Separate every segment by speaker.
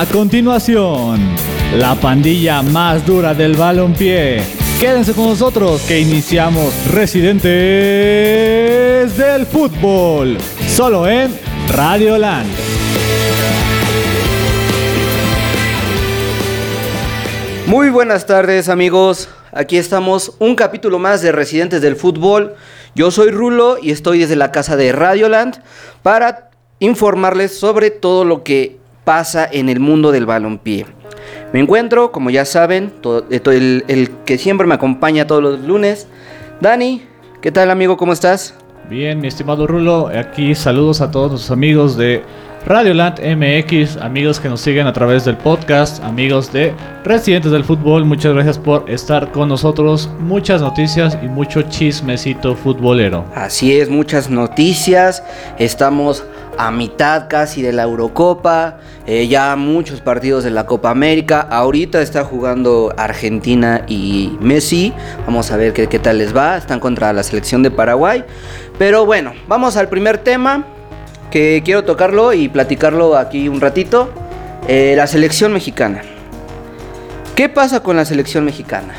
Speaker 1: A continuación, la pandilla más dura del balompié. Quédense con nosotros que iniciamos Residentes del Fútbol, solo en Radio Land.
Speaker 2: Muy buenas tardes amigos, aquí estamos un capítulo más de Residentes del Fútbol. Yo soy Rulo y estoy desde la casa de Radioland para informarles sobre todo lo que pasa en el mundo del balompié. Me encuentro, como ya saben, eh, el, que siempre me acompaña todos los lunes. Dani, ¿qué tal amigo? ¿Cómo estás?
Speaker 1: Bien, mi estimado Rulo, aquí saludos a todos nuestros amigos de Radioland MX, amigos que nos siguen a través del podcast, amigos de Residentes del Fútbol, muchas gracias por estar con nosotros, muchas noticias y mucho chismecito futbolero.
Speaker 2: Así es, muchas noticias. Estamos a mitad casi de la Eurocopa. eh, ya muchos partidos de la Copa América. Ahorita está jugando Argentina y Messi. Vamos a ver qué, qué tal les va. Están contra la selección de Paraguay. Pero bueno, vamos al primer tema que quiero tocarlo y platicarlo aquí un ratito. Eh, la selección mexicana. ¿Qué pasa con la selección mexicana?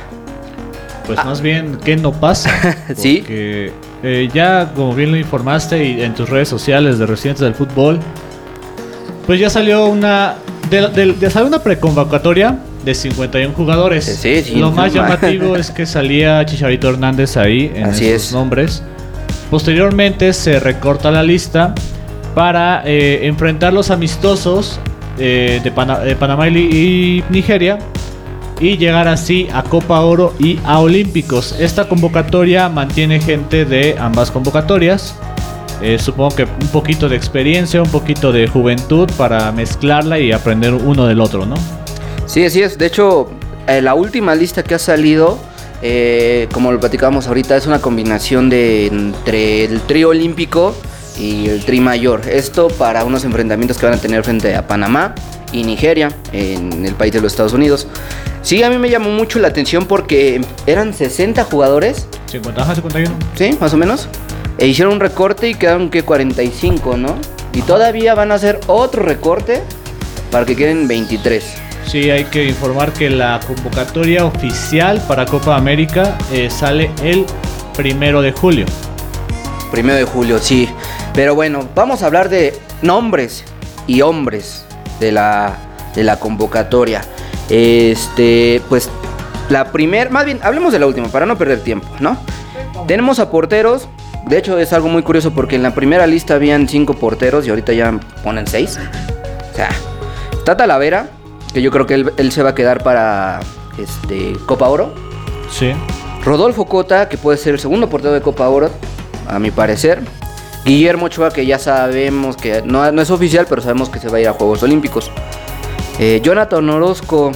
Speaker 1: Pues más bien, ¿qué no pasa?
Speaker 2: Ah. Sí.
Speaker 1: Porque eh, ya, como bien lo informaste y en tus redes sociales de Residentes del Fútbol, pues ya salió una. De, de- de- salió una preconvocatoria de 51 jugadores.
Speaker 2: Sí, sí,
Speaker 1: lo más
Speaker 2: ma-
Speaker 1: llamativo es que salía Chicharito Hernández ahí en
Speaker 2: Así
Speaker 1: esos
Speaker 2: es.
Speaker 1: nombres. Posteriormente se recorta la lista para eh, enfrentar los amistosos eh, de, Pana- de Panamá y, Nigeria y llegar así a Copa Oro y a Olímpicos. Esta convocatoria mantiene gente de ambas convocatorias. Eh, supongo que un poquito de experiencia, un poquito de juventud para mezclarla y aprender uno del otro, ¿no?
Speaker 2: Sí, así es. De hecho, la última lista que ha salido, como lo platicábamos ahorita, es una combinación de entre el trío olímpico y el tri mayor. Esto para unos enfrentamientos que van a tener frente a Panamá y Nigeria, en el país de los Estados Unidos. Sí, a mí me llamó mucho la atención porque eran 60 jugadores,
Speaker 1: 50, ajá, 51.
Speaker 2: ¿sí? Más o menos. E hicieron un recorte y quedaron que 45, ¿no? Y todavía van a hacer otro recorte para que queden 23.
Speaker 1: Sí, hay que informar que la convocatoria oficial para Copa América eh, sale el primero de julio.
Speaker 2: Primero de julio, sí. Pero bueno, vamos a hablar de nombres y hombres de la, de la convocatoria. Este, pues la primera, más bien, hablemos de la última para no perder tiempo, ¿no? Tenemos a porteros. De hecho, es algo muy curioso porque en la primera lista habían cinco porteros y ahorita ya ponen seis. O sea, está Talavera, que yo creo que él, él se va a quedar para este, Copa Oro.
Speaker 1: Sí.
Speaker 2: Rodolfo Cota, que puede ser el segundo portero de Copa Oro, a mi parecer. Guillermo Ochoa, que ya sabemos que no, no es oficial, pero sabemos que se va a ir a Juegos Olímpicos. Eh, Jonathan Orozco,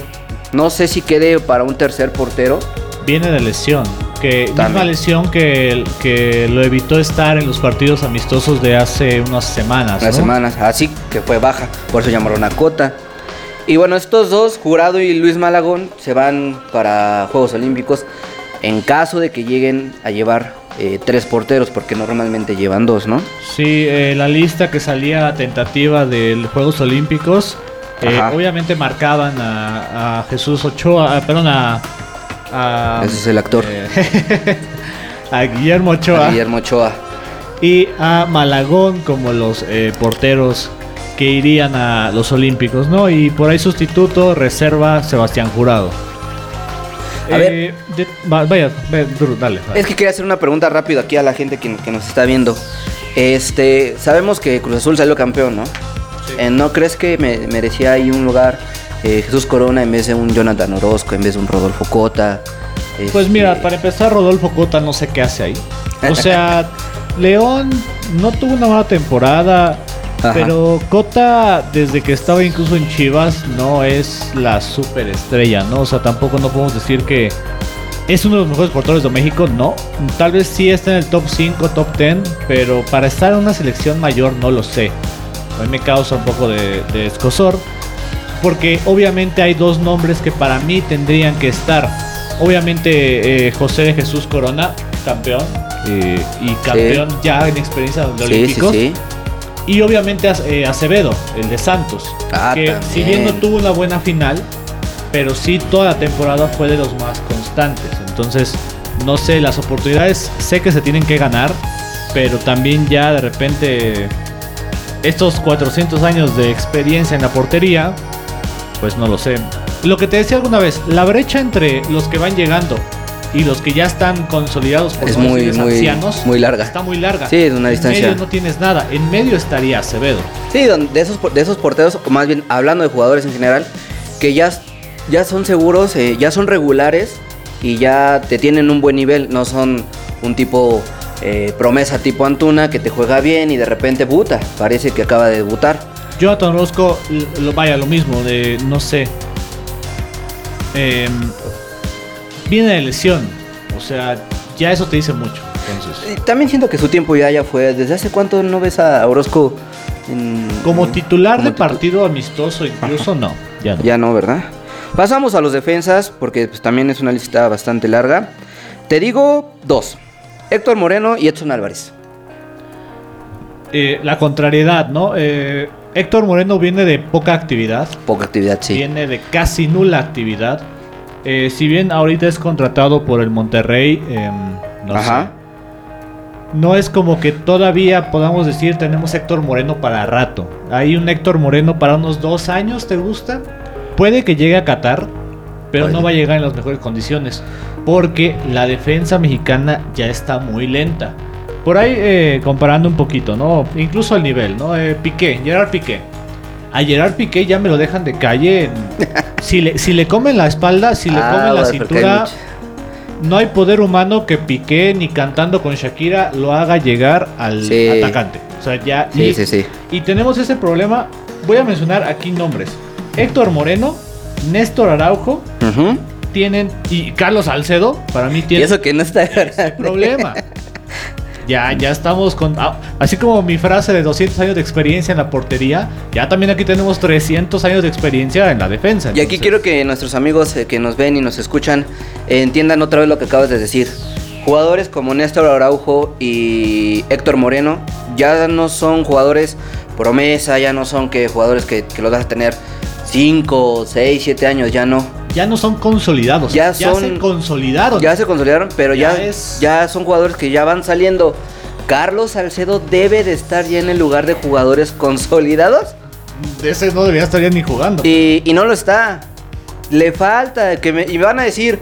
Speaker 2: no sé si quede para un tercer portero.
Speaker 1: Viene de lesión. Que misma
Speaker 2: También.
Speaker 1: lesión que, que lo evitó estar en los partidos amistosos de hace unas semanas. ¿no?
Speaker 2: semanas, así que fue baja, por eso llamaron a Cota. Y bueno, estos dos, Jurado y Luis Malagón, se van para Juegos Olímpicos en caso de que lleguen a llevar eh, tres porteros, porque normalmente llevan dos, ¿no?
Speaker 1: Sí, eh, la lista que salía tentativa de los Juegos Olímpicos, eh, obviamente marcaban a, a Jesús Ochoa, ah, perdón, a, a,
Speaker 2: Ese es el actor.
Speaker 1: eh, a Guillermo Ochoa
Speaker 2: A Guillermo Ochoa.
Speaker 1: y a Malagón como los eh, porteros que irían a los Olímpicos, ¿no? Y por ahí sustituto, reserva Sebastián Jurado.
Speaker 2: A
Speaker 1: Eh, de- va- vaya, Duro, dale. dale.
Speaker 2: Es que quería hacer una pregunta rápido aquí a la gente que, que nos está viendo. Este, sabemos que Cruz Azul salió campeón, ¿no? Eh, ¿No crees que me- merecía ahí un lugar eh, Jesús Corona en vez de un Jonathan Orozco, en vez de un Rodolfo Cota?
Speaker 1: Pues
Speaker 2: Este,
Speaker 1: mira, para empezar, Rodolfo Cota no sé qué hace ahí. O sea, León no tuvo una mala temporada,
Speaker 2: Ajá.
Speaker 1: pero Cota, desde que estaba incluso en Chivas, no es la superestrella, ¿no? O sea, tampoco no podemos decir que es uno de los mejores porteros de México, no. Tal vez sí está en el top 5, top 10, pero para estar en una selección mayor no lo sé. A mí me causa un poco de, de escosor. Porque obviamente hay dos nombres que para mí tendrían que estar. Obviamente eh, José de Jesús Corona, campeón. eh, y campeón ya en experiencia de
Speaker 2: sí,
Speaker 1: Olímpicos.
Speaker 2: sí.
Speaker 1: Y obviamente eh, Acevedo, el de Santos.
Speaker 2: Ah,
Speaker 1: que
Speaker 2: también.
Speaker 1: si bien no tuvo una buena final, pero sí toda la temporada fue de los más constantes. Entonces, no sé, las oportunidades sé que se tienen que ganar, pero también ya de repente estos 400 años de experiencia en la portería, pues no lo sé. Lo que te decía alguna vez, la brecha entre los que van llegando y los que ya están consolidados por
Speaker 2: Es muy, muy,
Speaker 1: ancianos,
Speaker 2: muy larga.
Speaker 1: está muy larga.
Speaker 2: Sí, es una
Speaker 1: En
Speaker 2: distancia.
Speaker 1: medio no tienes nada. En medio estaría Acevedo.
Speaker 2: Sí, de esos, de esos porteros, o más bien hablando de jugadores en general, que ya, ya son seguros, eh, ya son regulares y ya te tienen un buen nivel. No son un tipo eh, promesa tipo Antuna que te juega bien y de repente buta. Parece que acaba de debutar.
Speaker 1: Jonathan lo, vaya, lo mismo, de no sé. Em, viene de lesión. O sea, ya eso te dice mucho. Entonces,
Speaker 2: Eh, También siento que su tiempo ya, ya fue. ¿Desde hace cuánto no ves a Orozco en-
Speaker 1: como titular
Speaker 2: como
Speaker 1: de
Speaker 2: titu-
Speaker 1: partido amistoso, incluso no. Ya no.
Speaker 2: Ya no, ¿verdad? Pasamos a los defensas, porque pues, también es una lista bastante larga. Te digo dos. Héctor Moreno y Edson Álvarez.
Speaker 1: Eh, la contrariedad, ¿no? Eh, Héctor Moreno viene de poca actividad.
Speaker 2: Poca actividad, sí.
Speaker 1: Viene de casi nula actividad. Eh, si bien ahorita es contratado por el Monterrey, em, no
Speaker 2: Ajá.
Speaker 1: sé. No es como que todavía podamos decir tenemos Héctor Moreno para rato. Hay un Héctor Moreno para unos dos años, ¿te gusta? Puede que llegue a Qatar, pero no va a llegar en las mejores condiciones. Porque la defensa mexicana ya está muy lenta. Por ahí eh, comparando un poquito, ¿no? Incluso el nivel, ¿no? Eh, Piqué, Gerard Piqué. A Gerard Piqué ya me lo dejan de calle. si, le, si le comen la espalda, si le
Speaker 2: Ah,
Speaker 1: comen la
Speaker 2: hay
Speaker 1: cintura, no hay poder humano que Piqué ni cantando con Shakira lo haga llegar al
Speaker 2: Sí.
Speaker 1: atacante. O sea, ya.
Speaker 2: Sí,
Speaker 1: y,
Speaker 2: sí, sí.
Speaker 1: y tenemos ese problema. Voy a mencionar aquí nombres: Héctor Moreno, Néstor Araujo, tienen. Y Carlos Salcedo, para mí
Speaker 2: Y
Speaker 1: tiene
Speaker 2: eso que no está
Speaker 1: ese problema. Ya, ya estamos con. ah, así como mi frase de 200 años de experiencia en la portería, ya también aquí tenemos 300 años de experiencia en la defensa.
Speaker 2: Y aquí quiero que nuestros amigos eh, que nos ven y nos escuchan entiendan otra vez lo que acabas de decir. Jugadores como Néstor Araujo y Héctor Moreno ya no son jugadores promesa, ya no son que jugadores que, que los vas a tener 5, 6, 7 años, ya no.
Speaker 1: Ya no son consolidados.
Speaker 2: Ya
Speaker 1: Ya,
Speaker 2: son-
Speaker 1: se consolidaron.
Speaker 2: Ya se consolidaron, pero ya,
Speaker 1: Ya es-
Speaker 2: ya son jugadores que ya van saliendo. Carlos Salcedo debe de estar ya en el lugar de jugadores consolidados
Speaker 1: ese no debería estar ya ni jugando.
Speaker 2: y, y no lo está. Le falta que me, y me van a decir,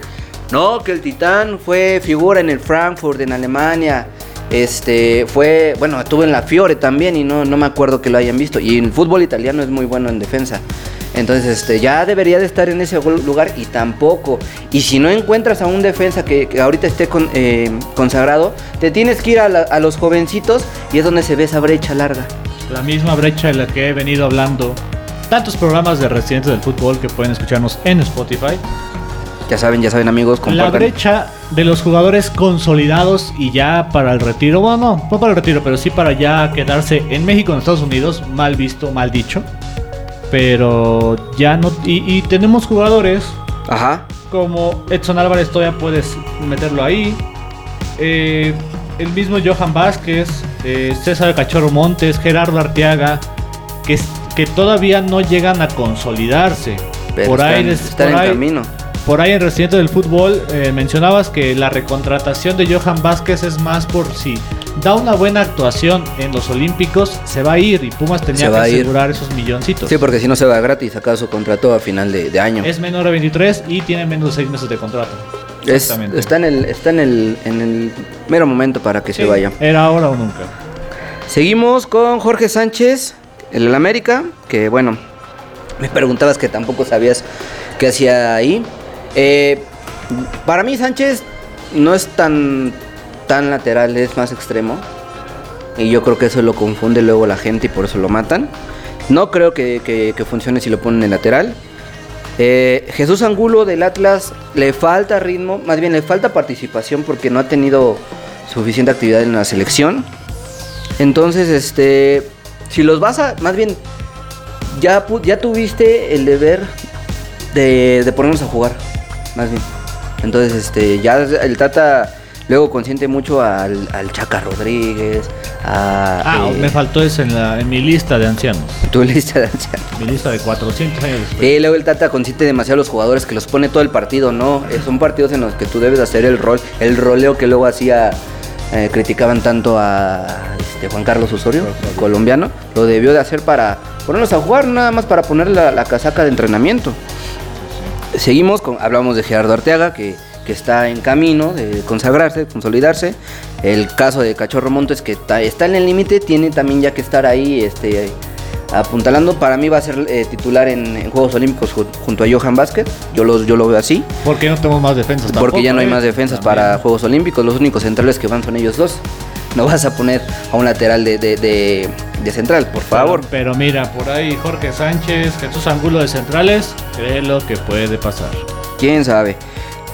Speaker 2: no, que el Titán fue figura en el Frankfurt, en Alemania. Este, fue, bueno, estuvo en la Fiore también y no, no me acuerdo que lo hayan visto. Y el fútbol italiano es muy bueno en defensa. Entonces, este, ya debería de estar en ese lugar y tampoco. Y si no encuentras a un defensa que, que ahorita esté con- eh, consagrado, te tienes que ir a, la- a los jovencitos y es donde se ve esa brecha larga.
Speaker 1: La misma brecha de la que he venido hablando. Tantos programas de residentes del fútbol que pueden escucharnos en Spotify.
Speaker 2: Ya saben, ya saben amigos,
Speaker 1: La
Speaker 2: compartan.
Speaker 1: brecha de los jugadores consolidados y ya para el retiro. Bueno, no, no para el retiro, pero sí para ya quedarse en México, en Estados Unidos. Mal visto, mal dicho. Pero ya no. Y, y tenemos jugadores
Speaker 2: Ajá.
Speaker 1: como Edson Álvarez, todavía puedes meterlo ahí. Eh, el mismo Johan Vázquez, eh, César Cachorro Montes, Gerardo Arteaga, que, que todavía no llegan a consolidarse.
Speaker 2: Pero
Speaker 1: por, ahí, des-
Speaker 2: están
Speaker 1: por
Speaker 2: en
Speaker 1: ahí-
Speaker 2: camino.
Speaker 1: por ahí en Residente del Fútbol eh, mencionabas que la recontratación de Johan Vázquez es más por si da una buena actuación en los Olímpicos, se va a ir y Pumas tenía que
Speaker 2: a ir.
Speaker 1: asegurar esos milloncitos.
Speaker 2: Sí, porque si no se va gratis, acaso contrato a final de, de año.
Speaker 1: Es menor de 23 y tiene menos de 6 meses de contrato.
Speaker 2: Es-
Speaker 1: Exactamente.
Speaker 2: está en el, está en el, en el mero momento para que se vaya.
Speaker 1: Era ahora o nunca.
Speaker 2: Seguimos con Jorge Sánchez, el América, que bueno, me preguntabas que tampoco sabías qué hacía ahí. Eh, para mí Sánchez no es tan, tan lateral, es más extremo. Y yo creo que eso lo confunde luego la gente y por eso lo matan. No creo que, que- funcione si lo ponen en lateral. Eh, Jesús Angulo del Atlas le falta ritmo, más bien le falta participación porque no ha tenido suficiente actividad en la selección. Entonces, este, si los vas a, más bien, ya, ya tuviste el deber de, de ponernos a jugar, más bien. Entonces, este, ya el Tata Luego consiente mucho al, al Chaca Rodríguez, a...
Speaker 1: Ah,
Speaker 2: eh,
Speaker 1: me faltó eso en, la, en mi lista de ancianos.
Speaker 2: tu lista de ancianos.
Speaker 1: Mi lista de 400 años después.
Speaker 2: Sí, luego el Tata consiente demasiado a los jugadores que los pone todo el partido, ¿no? Eh, son partidos en los que tú debes hacer el rol, el roleo que luego hacía, eh, criticaban tanto a este, Juan Carlos Osorio,
Speaker 1: Osorio.
Speaker 2: colombiano, lo debió de hacer para ponerlos a jugar, nada más para poner la, la casaca de entrenamiento. Seguimos, con, hablamos de Gerardo Arteaga, que, que está en camino de consagrarse, consolidarse. El caso de Cachorro Montes, que está en el límite, tiene también ya que estar ahí este, apuntalando. Para mí va a ser eh, titular en, en Juegos Olímpicos ju- junto a Johan Vázquez. Yo, los, yo lo veo así.
Speaker 1: ¿Por qué no tenemos más defensas
Speaker 2: porque
Speaker 1: tampoco,
Speaker 2: ya no hay
Speaker 1: eh?
Speaker 2: más defensas
Speaker 1: También.
Speaker 2: para Juegos Olímpicos. Los únicos centrales que van son ellos dos. No vas a poner a un lateral de, de- de- de central, por favor.
Speaker 1: Pero, pero mira, por ahí Jorge Sánchez, Jesús Angulo de centrales, créelo que puede pasar.
Speaker 2: ¿Quién sabe?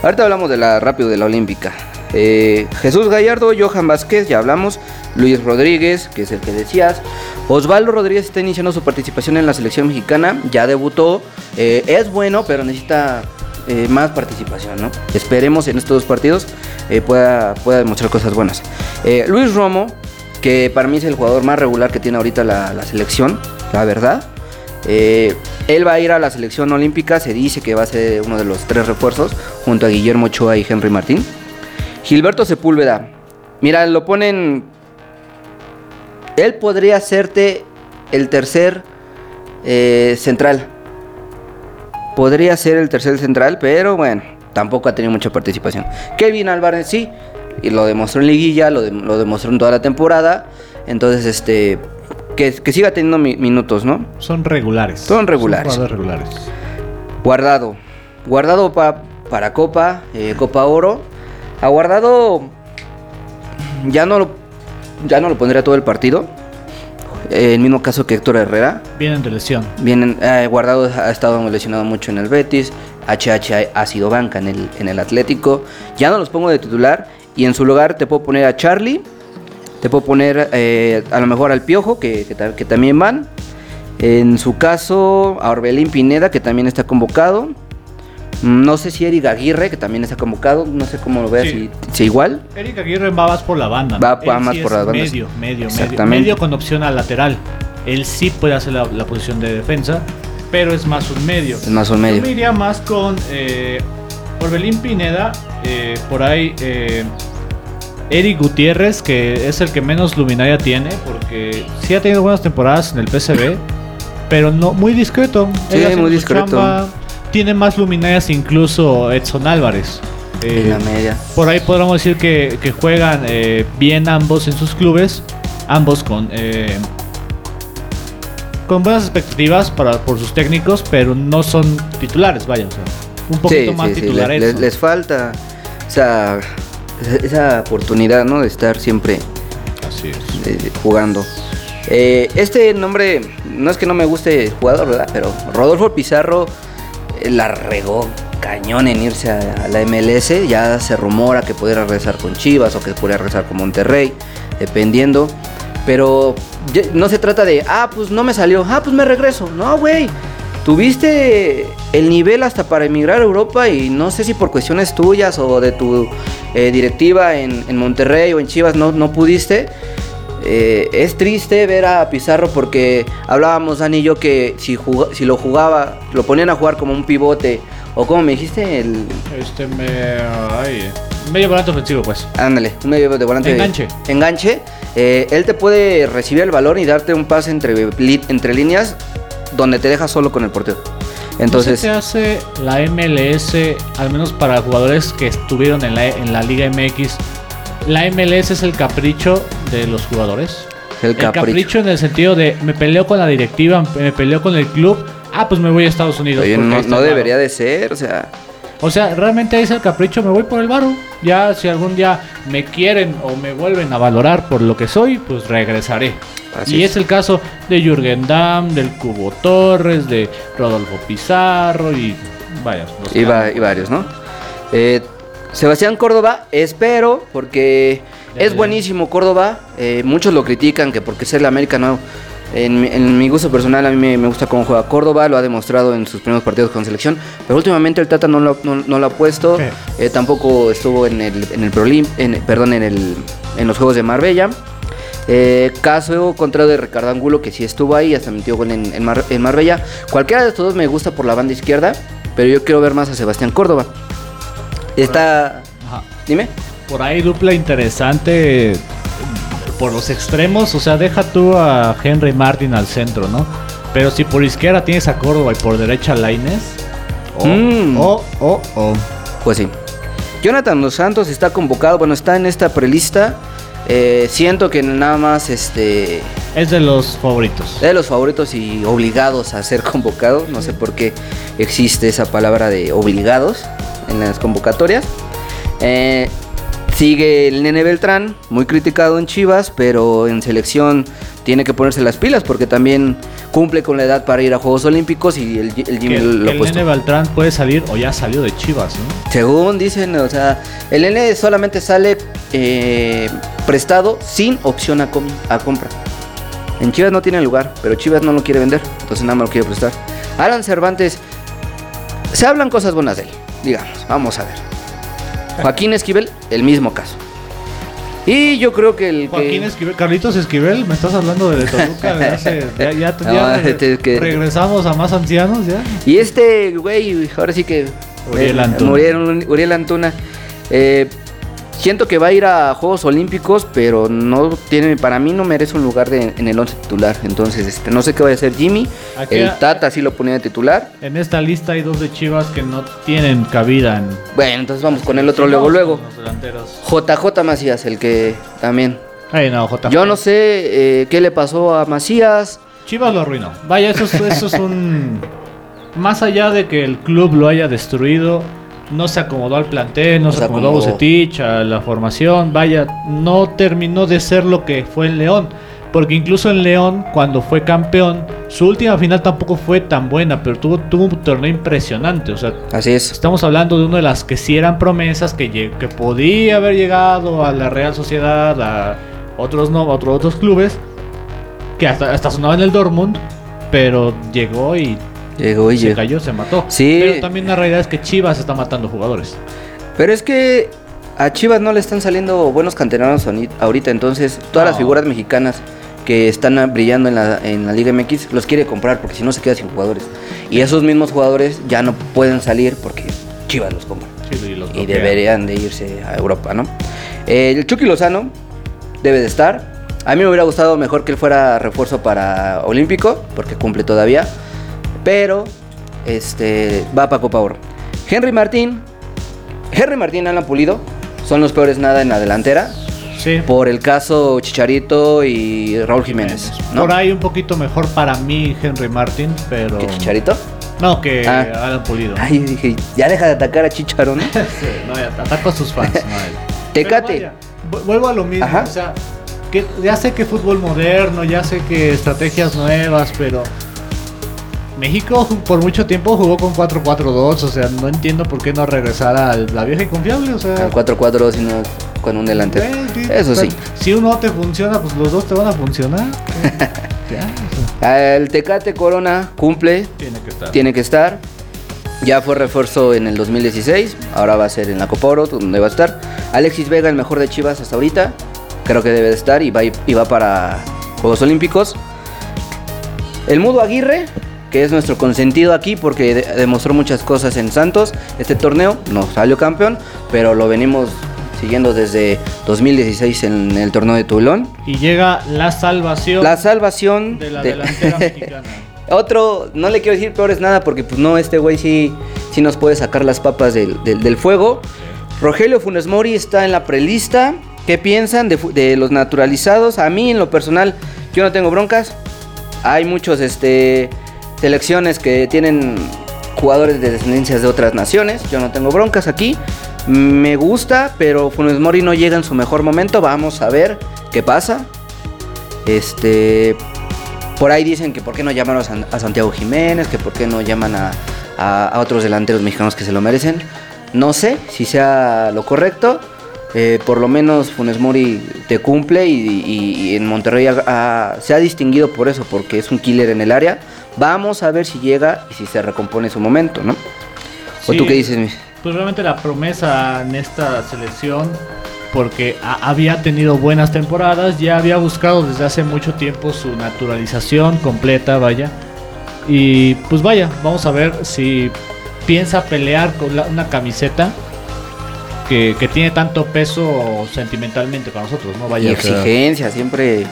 Speaker 2: Ahorita hablamos de la rápido de la Olímpica. Eh, Jesús Gallardo, Johan Vázquez, ya hablamos. Luis Rodríguez, que es el que decías. Osvaldo Rodríguez está iniciando su participación en la selección mexicana. Ya debutó. Eh, es bueno, pero necesita eh, más participación, ¿no? Esperemos en estos dos partidos pueda, pueda demostrar cosas buenas. Luis Romo, que para mí es el jugador más regular que tiene ahorita la selección, la verdad. Eh, él va a ir a la selección olímpica, se dice que va a ser uno de los tres refuerzos, junto a Guillermo Ochoa y Henry Martín. Gilberto Sepúlveda, mira, lo ponen... Él podría hacerte el tercer eh, central. Podría ser el tercer central, pero bueno, tampoco ha tenido mucha participación. Kevin Álvarez sí, y lo demostró en liguilla, lo, lo demostró en toda la temporada. Entonces, este, que, que siga teniendo mi- minutos, ¿no?
Speaker 1: Son regulares.
Speaker 2: Son regulares.
Speaker 1: regulares.
Speaker 2: Guardado. Guardado pa- para Copa, eh, Copa Oro. A Guardado ya no lo, ya no lo pondría todo el partido. Eh, el mismo caso que Héctor Herrera.
Speaker 1: Vienen de lesión.
Speaker 2: Vienen, eh, Guardado ha estado lesionado mucho en el Betis. HH ha sido banca en el, en el Atlético. Ya no los pongo de titular. Y en su lugar te puedo poner a Charlie. Te puedo poner eh, a lo mejor al Piojo, que, que ta- que también van. En su caso, a Orbelín Pineda, que también está convocado. Mm, No sé si Eric Aguirre, que también está convocado. No sé cómo lo veas,
Speaker 1: Sí.
Speaker 2: si, si igual.
Speaker 1: Eric Aguirre va más por la banda.
Speaker 2: Va- va más
Speaker 1: sí
Speaker 2: por
Speaker 1: es
Speaker 2: las bandas.
Speaker 1: Medio, medio, medio.
Speaker 2: Exactamente.
Speaker 1: Medio con opción al lateral. Él sí puede hacer la, la posición de defensa, pero es más un medio.
Speaker 2: Es más un
Speaker 1: Yo
Speaker 2: medio.
Speaker 1: me iría más con eh, Orbelín Pineda, eh, por ahí Eric Gutiérrez, que es el que menos luminaria tiene, porque sí ha tenido buenas temporadas en el PCB, pero no muy discreto.
Speaker 2: Sí, muy discreto.
Speaker 1: chamba, tiene más luminarias incluso Edson Álvarez. Eh,
Speaker 2: En la media.
Speaker 1: por ahí podríamos decir que, que juegan eh, bien ambos en sus clubes, ambos con eh, con buenas expectativas para por sus técnicos, pero no son titulares, vaya, o sea, un poquito
Speaker 2: Sí,
Speaker 1: más
Speaker 2: sí,
Speaker 1: titulares.
Speaker 2: les, les- les falta esa, esa oportunidad, ¿no? De estar siempre
Speaker 1: Así es.
Speaker 2: eh, jugando. Eh, este nombre, no es que no me guste el jugador, ¿verdad? Pero Rodolfo Pizarro eh, la regó cañón en irse a, a la MLS. Ya se rumora que pudiera regresar con Chivas o que pudiera regresar con Monterrey, dependiendo. Pero no se trata de, ah, pues no me salió, ah, pues me regreso. No, güey. Tuviste el nivel hasta para emigrar a Europa y no sé si por cuestiones tuyas o de tu eh, directiva en, en Monterrey o en Chivas no, no pudiste. Eh, es triste ver a Pizarro porque hablábamos Dani y yo que si, si lo jugaba, lo ponían a jugar como un pivote o como me dijiste, el...
Speaker 1: Este me ay, medio volante ofensivo, pues.
Speaker 2: Ándale, un medio de volante. de-
Speaker 1: Enganche.
Speaker 2: enganche. eh, él te puede recibir el balón y darte un pase entre, entre líneas donde te deja solo con el portero.
Speaker 1: Entonces, ¿qué hace la MLS, al menos para jugadores que estuvieron en la, en la Liga MX? La MLS es el capricho de los jugadores.
Speaker 2: el
Speaker 1: El
Speaker 2: capricho.
Speaker 1: capricho en el sentido de me peleo con la directiva, me peleo con el club. Ah, pues me voy a Estados Unidos.
Speaker 2: Oye, no, no debería de ser, o sea,
Speaker 1: O sea, realmente ahí es el capricho, me voy por el varo. Ya si algún día me quieren o me vuelven a valorar por lo que soy, pues regresaré.
Speaker 2: Así
Speaker 1: y
Speaker 2: es.
Speaker 1: es el caso de Jürgen Damm, del Cubo Torres, de Rodolfo Pizarro y vaya.
Speaker 2: y,
Speaker 1: que-
Speaker 2: va- y varios, ¿no? Eh, Sebastián Córdoba, espero, porque
Speaker 1: Ya,
Speaker 2: es
Speaker 1: ya.
Speaker 2: buenísimo Córdoba. eh, muchos lo critican que porque ser la América no, En, mi- en mi gusto personal, a mí me, me gusta cómo juega Córdoba, lo ha demostrado en sus primeros partidos con selección, pero últimamente el Tata no lo, no, no lo ha puesto, eh, tampoco estuvo en el, en el Prolim, en, perdón, en, el, en los Juegos de Marbella. Eh, caso contrario de Ricardo Angulo, que sí estuvo ahí, hasta metió gol en, en, Mar- en Marbella. Cualquiera de estos dos me gusta por la banda izquierda, pero yo quiero ver más a Sebastián Córdoba. Está...
Speaker 1: Ajá.
Speaker 2: Dime.
Speaker 1: Por ahí dupla interesante por los extremos, o sea, deja tú a Henry Martin al centro, ¿no? Pero si por izquierda tienes a Córdoba y por derecha a Laines, oh,
Speaker 2: Mm.
Speaker 1: oh, oh, oh.
Speaker 2: Pues sí. Jonathan Dos Santos está convocado, bueno, está en esta prelista. Eh, siento que nada más este
Speaker 1: es de los favoritos.
Speaker 2: de los favoritos y obligados a ser convocado. No sé por qué existe esa palabra de obligados en las convocatorias. Eh, sigue el Nene Beltrán, muy criticado en Chivas, pero en selección tiene que ponerse las pilas porque también cumple con la edad para ir a Juegos Olímpicos y el, el Jimmy
Speaker 1: Que,
Speaker 2: lo
Speaker 1: que el. Nene Beltrán puede salir o ya salió de Chivas, ¿no?
Speaker 2: Según dicen, o sea, el N solamente sale eh, prestado sin opción a, com- a compra. En Chivas no tiene lugar, pero Chivas no lo quiere vender, entonces nada más lo quiere prestar. Alan Cervantes, se hablan cosas buenas de él, digamos, vamos a ver. Joaquín Esquivel, el mismo caso. Y yo creo que el
Speaker 1: Joaquín
Speaker 2: que...
Speaker 1: Esquivel, Carlitos Esquivel, me estás hablando de Toluca, de hace- ya, ya-
Speaker 2: No,
Speaker 1: ya
Speaker 2: este que-
Speaker 1: regresamos a más ancianos ya.
Speaker 2: Y este güey, ahora sí que.
Speaker 1: Uriel Antuna.
Speaker 2: Uriel Antuna. Eh, siento que va a ir a Juegos Olímpicos, pero no tiene, para mí no merece un lugar de- en el 11 titular. Entonces, este, no sé qué va a hacer Jimmy.
Speaker 1: Aquí
Speaker 2: el Tata sí lo ponía de titular.
Speaker 1: En esta lista hay dos de Chivas que no tienen cabida en.
Speaker 2: Bueno, entonces vamos con el otro
Speaker 1: Sí,
Speaker 2: luego, luego. JJ Macías, el que también.
Speaker 1: Ay, no, JJ.
Speaker 2: Yo no sé eh, qué le pasó a Macías.
Speaker 1: Chivas lo arruinó. Vaya, eso es, eso es un. Más allá de que el club lo haya destruido, no se acomodó al plantel, no
Speaker 2: No
Speaker 1: se acomodó a. Bucetich, a la formación. Vaya, no terminó de ser lo que fue en León. Porque incluso en León, cuando fue campeón, su última final tampoco fue tan buena, pero tuvo, tuvo un torneo impresionante. O sea,
Speaker 2: Así es.
Speaker 1: Estamos hablando de una de las que sí eran promesas que, que podía haber llegado a la Real Sociedad, a otros no, a otros, otros clubes, que hasta, hasta sonaba en el Dortmund, pero llegó y
Speaker 2: Llegó y
Speaker 1: se
Speaker 2: llegó.
Speaker 1: cayó, se mató.
Speaker 2: Sí.
Speaker 1: Pero también la realidad es que Chivas está matando jugadores.
Speaker 2: Pero es que a Chivas no le están saliendo buenos canteranos ahorita, entonces todas las figuras mexicanas que están brillando en la, en la Liga MX los quiere comprar porque si no se queda sin jugadores. Y esos mismos jugadores ya no pueden salir porque Chivas los compra.
Speaker 1: Sí, y los
Speaker 2: Y
Speaker 1: bloquea.
Speaker 2: deberían de irse a Europa, ¿no? El Chucky Lozano debe de estar. A mí me hubiera gustado mejor que él fuera refuerzo para Olímpico, porque cumple todavía. Pero este va para Copa Oro. Henry Martín. Henry Martín, Alan Pulido. Son los peores nada en la delantera.
Speaker 1: Sí.
Speaker 2: Por el caso Chicharito y Raúl Jiménez. ¿no?
Speaker 1: Por ahí un poquito mejor para mí Henry Martin, pero...
Speaker 2: ¿Que Chicharito?
Speaker 1: No, que
Speaker 2: Ah.
Speaker 1: Alan Pulido.
Speaker 2: Ay, dije, ya deja de atacar a Chicharón.
Speaker 1: Sí, no, ya ataco a sus fans. no.
Speaker 2: Tecate.
Speaker 1: Vaya, vuelvo a lo mismo.
Speaker 2: Ajá.
Speaker 1: O sea, que ya sé que fútbol moderno, ya sé que estrategias nuevas, pero México por mucho tiempo jugó con 4-4-2. O sea, no entiendo por qué no regresar a la vieja y confiable. O sea,
Speaker 2: Al 4-4 sino con un delantero.
Speaker 1: sí,
Speaker 2: Eso sí.
Speaker 1: Si uno te funciona, pues los dos te van a funcionar. ya, o sea,
Speaker 2: El Tecate Corona cumple,
Speaker 1: tiene que estar.
Speaker 2: tiene que estar. Ya fue refuerzo en el 2016, ahora va a ser en la Copa Oro, donde va a estar. Alexis Vega, el mejor de Chivas hasta ahorita, creo que debe de estar y va, y va para Juegos Olímpicos. El Mudo Aguirre, que es nuestro consentido aquí porque de- demostró muchas cosas en Santos. Este torneo no salió campeón, pero lo venimos siguiendo desde 2016 en el torneo de Toulon.
Speaker 1: Y llega la salvación
Speaker 2: La salvación
Speaker 1: de la
Speaker 2: de-
Speaker 1: delantera mexicana.
Speaker 2: Otro, no le quiero decir peores nada porque pues no, este güey sí, sí nos puede sacar las papas del, del- del fuego. Rogelio Funes Mori está en la prelista. ¿Qué piensan de, de los naturalizados? A mí en lo personal yo no tengo broncas. Hay muchos este, selecciones que tienen jugadores de descendencias de otras naciones. Yo no tengo broncas aquí. Me gusta, pero Funes Mori no llega en su mejor momento. Vamos a ver qué pasa. Este, por ahí dicen que por qué no llaman a, San- a Santiago Jiménez, que por qué no llaman a otros delanteros mexicanos que se lo merecen. No sé si sea lo correcto, Eh, por lo menos Funes Mori te cumple y, en Monterrey se ha distinguido por eso, porque es un killer en el área. Vamos a ver si llega y si se recompone su momento, ¿no? ¿O tú qué dices,
Speaker 1: Pues realmente la promesa en esta selección, porque había tenido buenas temporadas, ya había buscado desde hace mucho tiempo su naturalización completa, vaya. Y pues vaya, vamos a ver si piensa pelear con una camiseta que, tiene tanto peso sentimentalmente para nosotros, ¿no?
Speaker 2: Vaya, y exigencia, siempre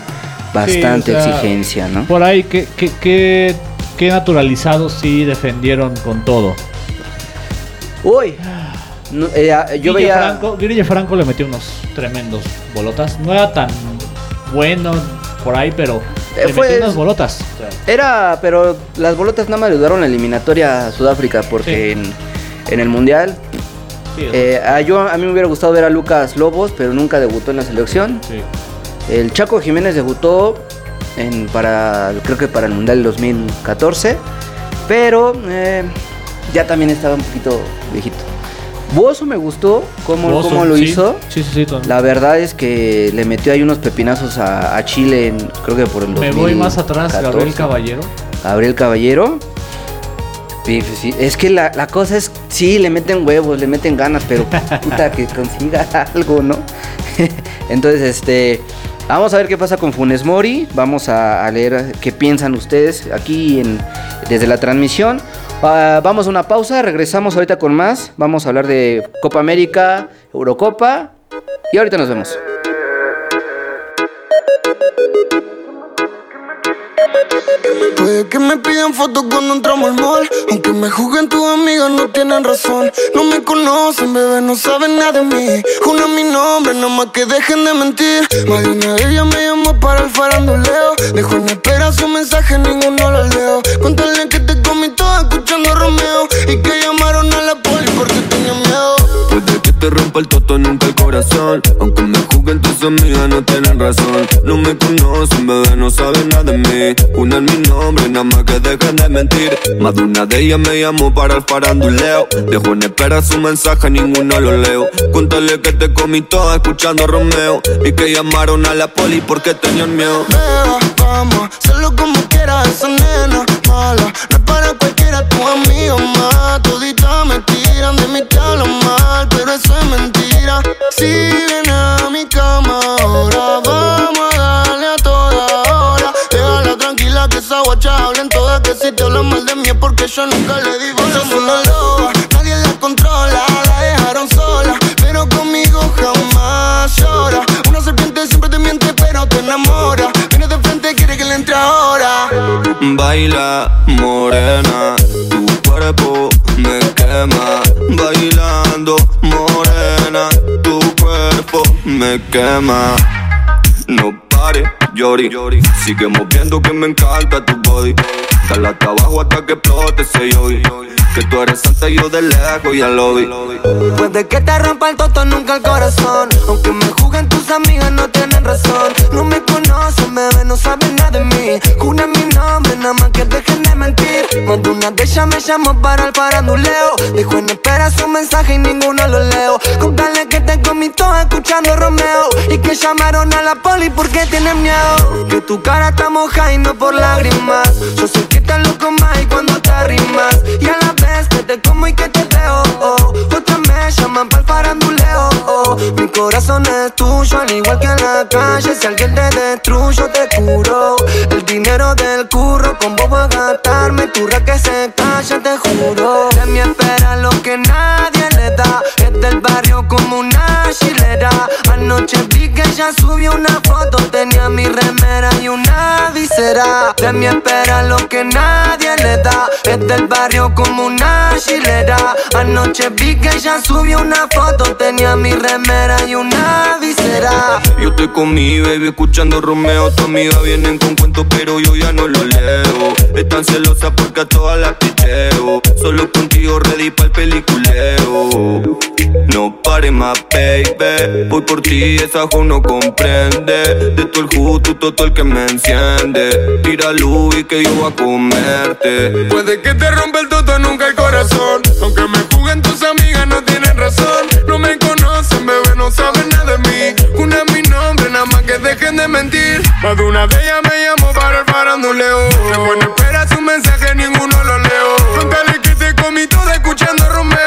Speaker 2: bastante exigencia, ¿no?
Speaker 1: Por ahí, que, que, que, naturalizados sí defendieron con todo.
Speaker 2: Uy,
Speaker 1: eh, yo veía. Franco, Franco le metió unos tremendos bolotas. No era tan bueno por ahí, pero le metió unas bolotas.
Speaker 2: Era, pero las bolotas nada más ayudaron la eliminatoria a Sudáfrica, porque en, en el mundial eh, a, yo, a mí me hubiera gustado ver a Lucas Lobos, pero nunca debutó en la selección. El Chaco Jiménez debutó en, para, creo que para el Mundial 2014, pero eh, ya también estaba un poquito viejito. Bozo me gustó cómo, cómo lo hizo.
Speaker 1: Sí, sí,
Speaker 2: La verdad es que le metió ahí unos pepinazos a, Chile, en, creo que por el
Speaker 1: Me voy más atrás, Gabriel Caballero.
Speaker 2: Gabriel Caballero. Es que la, cosa es, sí, le meten huevos, le meten ganas, pero puta que consiga algo, ¿no? Entonces, este, vamos a ver qué pasa con Funes Mori, vamos a, leer qué piensan ustedes aquí en, desde la transmisión. Ah, vamos a una pausa, regresamos ahorita con más, vamos a hablar de Copa América, Eurocopa y ahorita nos vemos.
Speaker 3: Puede que me pidan fotos cuando entramos al mall. Aunque me juzguen tus amigas, no tienen razón. No me conocen, bebé, no saben nada de mí. Una mi nombre, nada más que dejen de mentir. Más de una de ellas me llamó para el faranduleo. Dejo en espera su mensaje, ninguno lo leo. Contale que te comí todo escuchando Romeo. Y que llamaron a la poli porque
Speaker 4: que te rompa el toto, nunca el corazón. Aunque me juzguen tus amigas, no tienen razón. No me conocen, bebé, no saben nada de mí. Una en mi nombre, nada más que dejen de mentir. Más de una de ellas me llamó para el faranduleo. Dejo en espera su mensaje, ninguno lo leo. Cuéntale que te comí toda escuchando a Romeo. Y que llamaron a la poli porque tenían miedo.
Speaker 3: Beba, vamos, hazlo como quieras, esa nena mala. No es para cualquiera, tu amigo más. Tiran de mi te mal, pero eso es mentira. Si viene a mi cama ahora, vamos a darle a toda hora. Déjala tranquila que esa guacha hablen todas, que si te hablan mal de mí es porque yo nunca le di bola. es una loba, nadie la controla, la dejaron sola, pero conmigo jamás llora. Una serpiente siempre te miente, pero te enamora. Viene de frente, quiere que le entre ahora.
Speaker 4: Baila, morena, tu cuerpo me quema. Bailando, morena, tu cuerpo me quema. No pare, llori, sigue moviendo que me encanta tu body. Dale hasta abajo hasta que explote ese yogi. Que tú eres santa y yo de lejos ya lo vi.
Speaker 3: Puede que te rompa el toto, nunca el corazón. Aunque me juzguen tus amigas, no tienen razón. No me me llamó para el paranduleo. Dijo en espera su mensaje y ninguno lo leo. Contale que te comí todo escuchando Romeo. Y que llamaron a la poli porque tienen miedo. Que tu cara está moja y no por lágrimas. Yo sé que te loco más y cuando te arrimas Y a la vez que te como y que te Mi corazón es tuyo al igual que en la calle. Si alguien te destruyo te curo. El dinero del curro con vos voy a gastarme. Tu que se calla te juro. De mi espera lo que nadie le da. Es del barrio como una chilera. Anoche vi que ella subió una foto remera y una visera De mi espera lo que nadie le da. Es del barrio como una chilera. Anoche vi que ella subió una foto. Tenía mi remera y una visera.
Speaker 4: Yo estoy con mi baby escuchando Romeo. Tu amiga vienen con cuentos, pero yo ya no lo leo. Están celosas porque a todas las picheo. Solo contigo ready para el peliculeo. No pare más, baby. Voy por ti, esa jo no comprende. De todo el jugo, todo el que me enciende. Tira luz y que yo voy a comerte.
Speaker 3: Puede que te rompa el toto, nunca el corazón. Aunque me juguen tus amigas, no tienen razón. No me conocen, bebé, no saben nada de mí.
Speaker 5: Una es mi nombre, nada más que dejen de mentir. Más de una de ellas me llamó para el faranduleo. La buena espera su mensaje, ninguno lo leo. Frontales que te comí todo escuchando Romeo.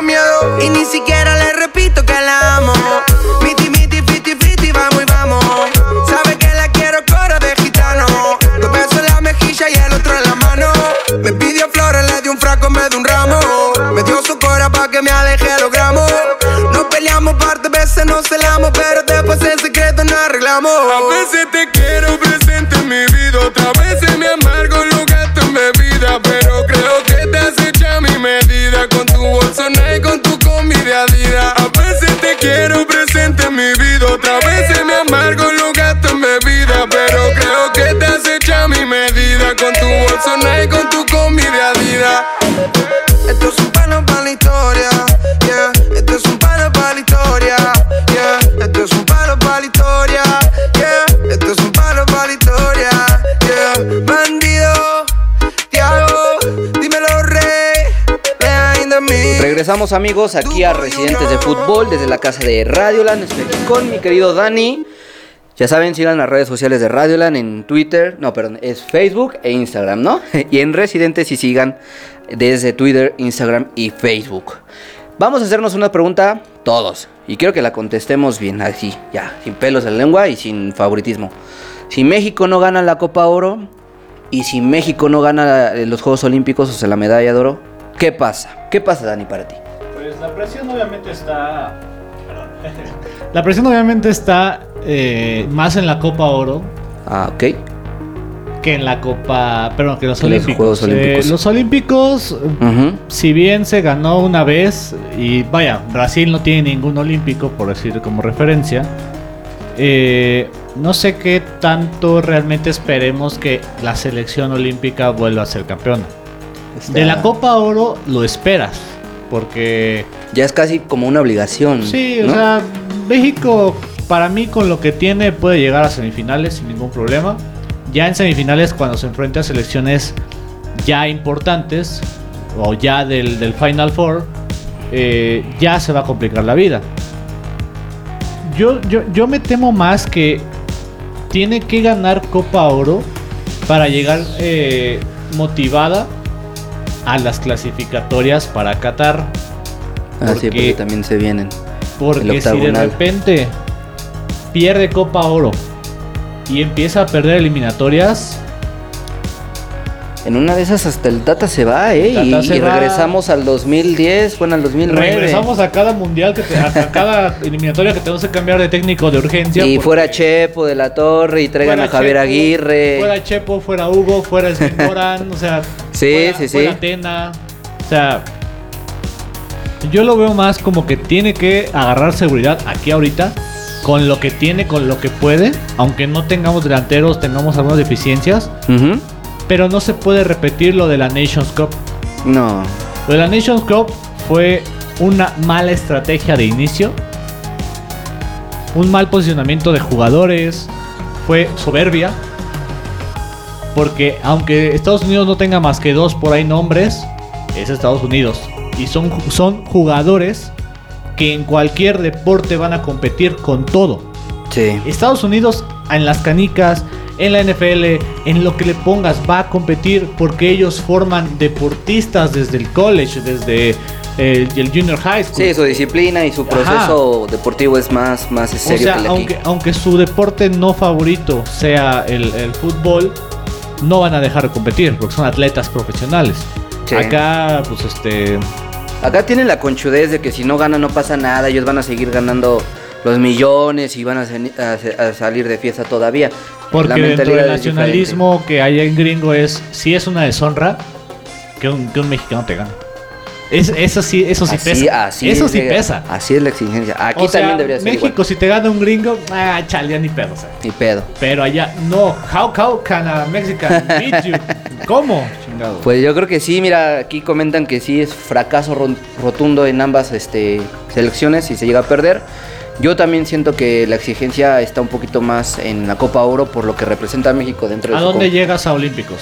Speaker 5: Y
Speaker 3: ni siquiera le repito que la amo. Miti, miti, fiti, fiti, vamos y vamos. Sabe que la quiero coro de gitano. Dos besos en la mejilla y el otro en la mano. Me pidió flores, le di un fraco, me dio un ramo. Me dio su cora pa' que me aleje los gramos. Nos peleamos parte veces, nos celamos, pero después en secreto nos arreglamos.
Speaker 5: A veces te
Speaker 2: Regresamos amigos aquí a Residentes de Fútbol desde la casa de Radioland. Estoy con mi querido Dani. Ya saben, sigan las redes sociales de Radioland en Twitter, no, perdón, es Facebook e Instagram, ¿no? Y en Residentes y sigan desde Twitter, Instagram y Facebook. Vamos a hacernos una pregunta todos y quiero que la contestemos bien, así, ya, sin pelos en la lengua y sin favoritismo. Si México no gana la Copa Oro y si México no gana los Juegos Olímpicos, o sea, la medalla de oro, ¿qué pasa? ¿Qué pasa, Dani, para ti?
Speaker 1: Pues la presión obviamente está. Perdón. La presión obviamente está eh, más en la Copa Oro
Speaker 2: Ah, ok.
Speaker 1: que en la Copa. Perdón, que los Olímpicos.
Speaker 2: Juegos Olímpicos.
Speaker 1: Eh, los Olímpicos, si bien se ganó una vez, y vaya, Brasil no tiene ningún olímpico, por decir como referencia. eh, no sé qué tanto realmente esperemos que la selección olímpica vuelva a ser campeona. De la Copa Oro lo esperas, porque
Speaker 2: Ya es casi como una obligación.
Speaker 1: Sí,
Speaker 2: ¿no?
Speaker 1: o sea, México para mí con lo que tiene puede llegar a semifinales sin ningún problema. Ya en semifinales cuando se enfrenta a selecciones ya importantes o ya del, del Final Four, eh, ya se va a complicar la vida. Yo, yo, yo me temo más que tiene que ganar Copa Oro para llegar eh, motivada a las clasificatorias para Qatar.
Speaker 2: Ah, sí,
Speaker 1: porque-
Speaker 2: porque también se vienen.
Speaker 1: Porque si de repente pierde Copa Oro y empieza a perder eliminatorias,
Speaker 2: En una de esas hasta el Tata se va, ¿eh?
Speaker 1: El
Speaker 2: y
Speaker 1: Tata se
Speaker 2: y
Speaker 1: va.
Speaker 2: regresamos al 2010, bueno, al 2009.
Speaker 1: regresamos a cada mundial, que te- a, cada eliminatoria que tenemos que cambiar de técnico de urgencia.
Speaker 2: Y fuera Chepo de la Torre y traigan a Javier
Speaker 1: Chepo,
Speaker 2: Aguirre.
Speaker 1: Fuera Chepo, fuera Hugo, fuera Goran, o sea.
Speaker 2: Sí,
Speaker 1: fuera,
Speaker 2: sí, sí.
Speaker 1: fuera Tena. O sea. Yo lo veo más como que tiene que agarrar seguridad aquí ahorita. Con lo que tiene, con lo que puede. Aunque no tengamos delanteros, tengamos algunas deficiencias.
Speaker 2: Ujú.
Speaker 1: Pero no se puede repetir lo de la Nations Cup.
Speaker 2: No.
Speaker 1: Lo de la Nations Cup fue una mala estrategia de inicio. Un mal posicionamiento de jugadores. Fue soberbia. Porque aunque Estados Unidos no tenga más que dos por ahí nombres, es Estados Unidos. Y son, son jugadores que en cualquier deporte van a competir con todo.
Speaker 2: Sí.
Speaker 1: Estados Unidos en las canicas, en la NFL, en lo que le pongas, va a competir porque ellos forman deportistas desde el college, desde eh, el junior high school.
Speaker 2: Sí, su disciplina y su proceso deportivo es más, más
Speaker 1: o
Speaker 2: serio
Speaker 1: sea,
Speaker 2: que el de aquí.
Speaker 1: aunque, su deporte no favorito sea el, el fútbol, no van a dejar de competir porque son atletas profesionales.
Speaker 2: Sí.
Speaker 1: Acá, pues este.
Speaker 2: Acá tienen la conchudez de que si no ganan no pasa nada, ellos van a seguir ganando los millones y van a, a- a salir de fiesta todavía.
Speaker 1: Porque dentro del nacionalismo que hay en gringo es, si es una deshonra, que un, que un mexicano te gane. Es, eso sí, eso sí
Speaker 2: Así-
Speaker 1: pesa.
Speaker 2: así
Speaker 1: eso
Speaker 2: es
Speaker 1: sí pesa.
Speaker 2: Así es la exigencia. Aquí
Speaker 1: O sea,
Speaker 2: también debería ser
Speaker 1: México,
Speaker 2: igual.
Speaker 1: si te gana un gringo, ah, chale, ya ni pedo. o sea.
Speaker 2: Ni pedo.
Speaker 1: Pero allá, no. How, how can a Mexican beat you? ¿Cómo? Chingado.
Speaker 2: Pues yo creo que sí, mira, aquí comentan que sí es fracaso rotundo en ambas este, selecciones si se llega a perder. Yo también siento que la exigencia está un poquito más en la Copa Oro por lo que representa a México dentro de
Speaker 1: ¿A dónde llegas a Olímpicos?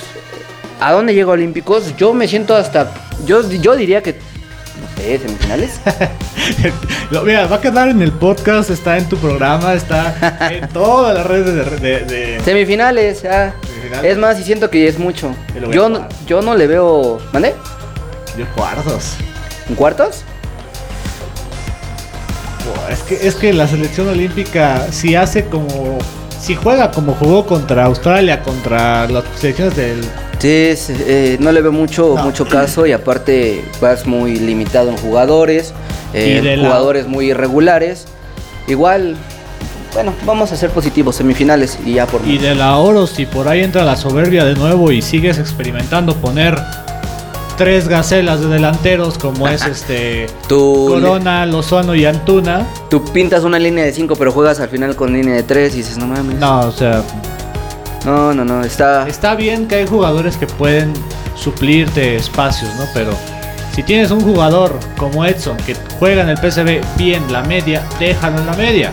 Speaker 2: ¿A dónde llega Olímpicos? Yo me siento hasta. Yo, yo diría que. No ¿eh? Semifinales.
Speaker 1: Lo- Mira, va a quedar en el podcast, está en tu programa, está en todas las redes de... de- de-
Speaker 2: Semifinales, ya.
Speaker 1: Semifinales.
Speaker 2: Es más, y siento que es mucho.
Speaker 1: Yo a
Speaker 2: Yo, no- yo no le veo. ¿Mande?
Speaker 1: de cuartos.
Speaker 2: ¿En cuartos?
Speaker 1: Es que, es que la selección olímpica, si hace como... Si juega como jugó contra Australia, contra las selecciones del...
Speaker 2: Sí, eh, no le veo mucho,
Speaker 1: No.
Speaker 2: mucho caso y aparte vas muy limitado en jugadores, eh,
Speaker 1: la-
Speaker 2: jugadores muy irregulares. Igual, bueno, vamos a ser positivos, semifinales y ya por
Speaker 1: Y de la oro, si por ahí entra la soberbia de nuevo y sigues experimentando poner tres gacelas de delanteros como es este
Speaker 2: Tú,
Speaker 1: Corona, Lozano y Antuna.
Speaker 2: tú pintas una línea de 5 pero juegas al final con línea de 3 y dices, no mames.
Speaker 1: No, o sea,
Speaker 2: no, no, no, está...
Speaker 1: está bien que hay jugadores que pueden suplirte espacios, ¿no? Pero si tienes un jugador como Edson que juega en el PSV bien la media, déjalo en la media.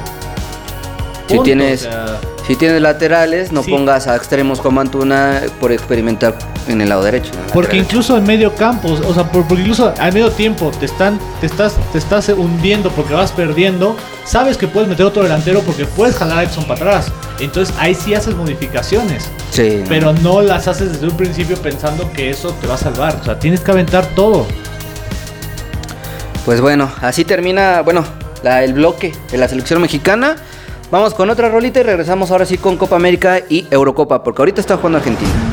Speaker 2: Si tienes-
Speaker 1: o sea,
Speaker 2: Si tienes laterales, no
Speaker 1: Sí.
Speaker 2: pongas a extremos como Antuna por experimentar en el lado derecho. en
Speaker 1: Porque incluso en medio campo, o sea, por- porque incluso al medio tiempo te están, te estás, te estás hundiendo porque vas perdiendo, sabes que puedes meter otro delantero porque puedes jalar a Edson para atrás. Entonces ahí sí haces modificaciones,
Speaker 2: Sí.
Speaker 1: pero no las haces desde un principio pensando que eso te va a salvar. O sea, tienes que aventar todo.
Speaker 2: Pues bueno, así termina, bueno, la- el bloque de la selección mexicana. Vamos con otra rolita y regresamos ahora sí con Copa América y Eurocopa, porque ahorita está jugando Argentina.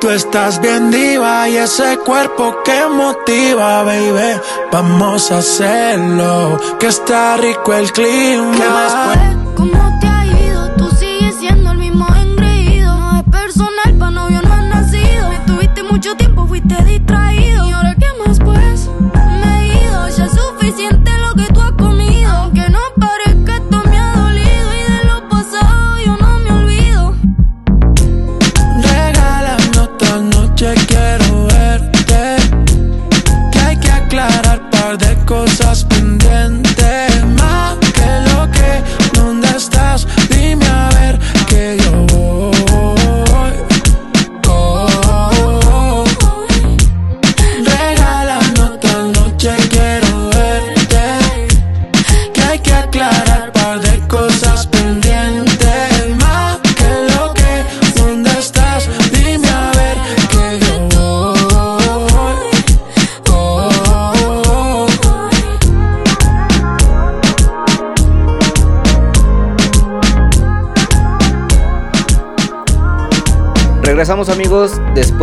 Speaker 6: Tú estás bien diva y ese cuerpo que motiva, baby. Vamos a hacerlo, que está rico el clima. ¿Qué más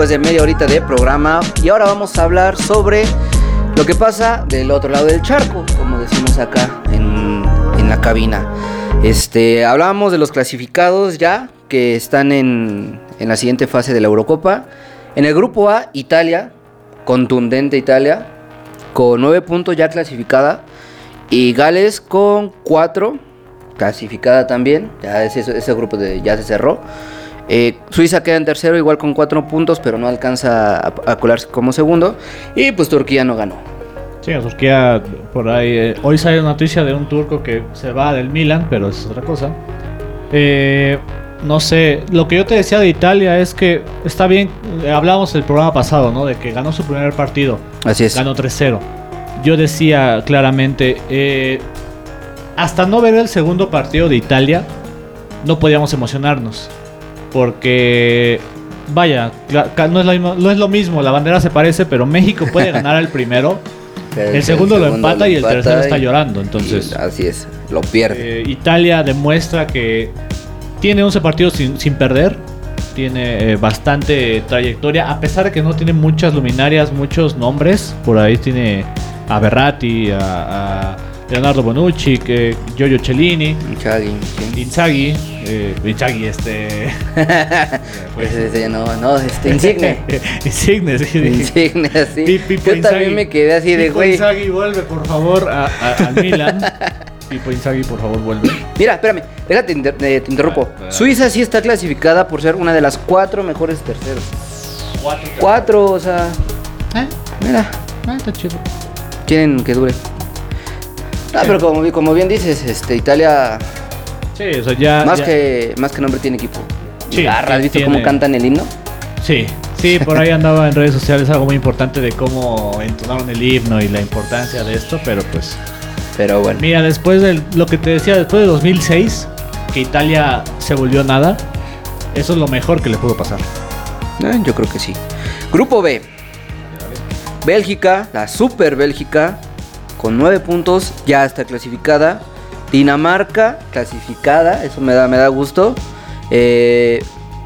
Speaker 7: de
Speaker 2: media horita de programa y ahora vamos a hablar sobre lo que pasa del otro lado del charco, como decimos acá en, en la cabina. Este, hablábamos de los clasificados ya que están en, en la siguiente fase de la Eurocopa. En el grupo A, Italia, contundente Italia, con 9 puntos ya clasificada. Y Gales con 4, clasificada también. Ya ese, ese grupo de, ya se cerró. Eh, Suiza queda en tercero, igual con 4 puntos, pero no alcanza a, a colarse como segundo. Y pues Turquía no ganó.
Speaker 1: Sí, a Turquía por ahí. eh, hoy sale una noticia de un turco que se va del Milan, pero es otra cosa. Eh, no sé, lo que yo te decía de Italia es que está bien. Hablábamos el programa pasado, ¿no? De que ganó su primer partido.
Speaker 2: Así es.
Speaker 1: Ganó 3-0. Yo decía claramente, eh, hasta no ver el segundo partido de Italia, no podíamos emocionarnos. Porque, vaya, no es, lo mismo, no es lo mismo, la bandera se parece, pero México puede ganar al primero. El segundo lo empata y el
Speaker 2: empata
Speaker 1: tercero está llorando, entonces-
Speaker 2: así es, lo pierde.
Speaker 1: Eh, Italia demuestra que tiene 11 partidos sin, sin perder. Tiene eh, bastante trayectoria, a pesar de que no tiene muchas luminarias, muchos nombres. Por ahí tiene a Berratti, a, a Leonardo Bonucci, que Giorgio Cellini,
Speaker 2: Inzaghi, sí.
Speaker 1: Inzaghi, eh, Inzaghi, este. pues,
Speaker 2: Ese- ese no, no, este Insigne.
Speaker 1: Insigne, sí.
Speaker 2: Insigne,
Speaker 1: Pipo
Speaker 2: Yo
Speaker 1: Inzaghi.
Speaker 2: también me quedé así de güey.
Speaker 1: Inzaghi vuelve, por favor, a, a- al Milan. Pipo Inzaghi, por favor, vuelve.
Speaker 2: Mira, espérame, déjate, inter- eh, te interrumpo.
Speaker 1: Ah, ah.
Speaker 2: Suiza sí está clasificada por ser una de las cuatro mejores terceros. Cuatro, o sea,
Speaker 1: ¿Eh?
Speaker 2: mira,
Speaker 1: Ah, está chido.
Speaker 2: quieren que dure. Ah, pero como, como bien dices, este Italia
Speaker 1: Sí, o sea, ya.
Speaker 2: más
Speaker 1: ya-
Speaker 2: que más que nombre tiene equipo.
Speaker 1: Sí,
Speaker 2: Garra, ¿has visto
Speaker 1: tiene-
Speaker 2: cómo cantan el himno?
Speaker 1: Sí, sí, por ahí andaba en redes sociales algo muy importante de cómo entonaron el himno y la importancia de esto, pero pues.
Speaker 2: Pero bueno.
Speaker 1: Mira, después de lo que te decía, después de 2006, que Italia se volvió nada, eso es lo mejor que le pudo pasar.
Speaker 2: Eh, yo creo que sí. Grupo B. Bélgica, la Super Bélgica, con nueve puntos, ya está clasificada. Dinamarca, clasificada, eso me da, me da gusto. Eh,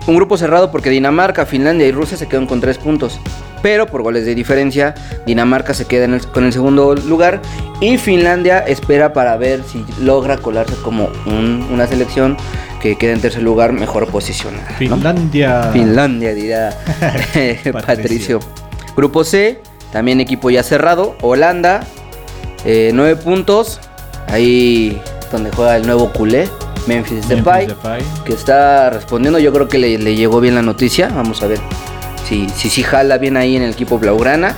Speaker 2: un grupo cerrado porque Dinamarca, Finlandia y Rusia se quedan con tres puntos. Pero por goles de diferencia, Dinamarca se queda en el- con el segundo lugar. Y Finlandia espera para ver si logra colarse como un- una selección que quede en tercer lugar mejor posicionada. ¿no?
Speaker 1: Finlandia.
Speaker 2: Finlandia, dirá Patricio.
Speaker 1: Patricio.
Speaker 2: Grupo C, también equipo ya cerrado. Holanda, eh, nueve puntos. Ahí donde juega el nuevo culé, Memphis
Speaker 1: Memphis
Speaker 2: Depay,
Speaker 1: Depay.
Speaker 2: que está respondiendo. Yo creo que le, le llegó bien la noticia. Vamos a ver si, si, si jala bien ahí en el equipo Blaugrana.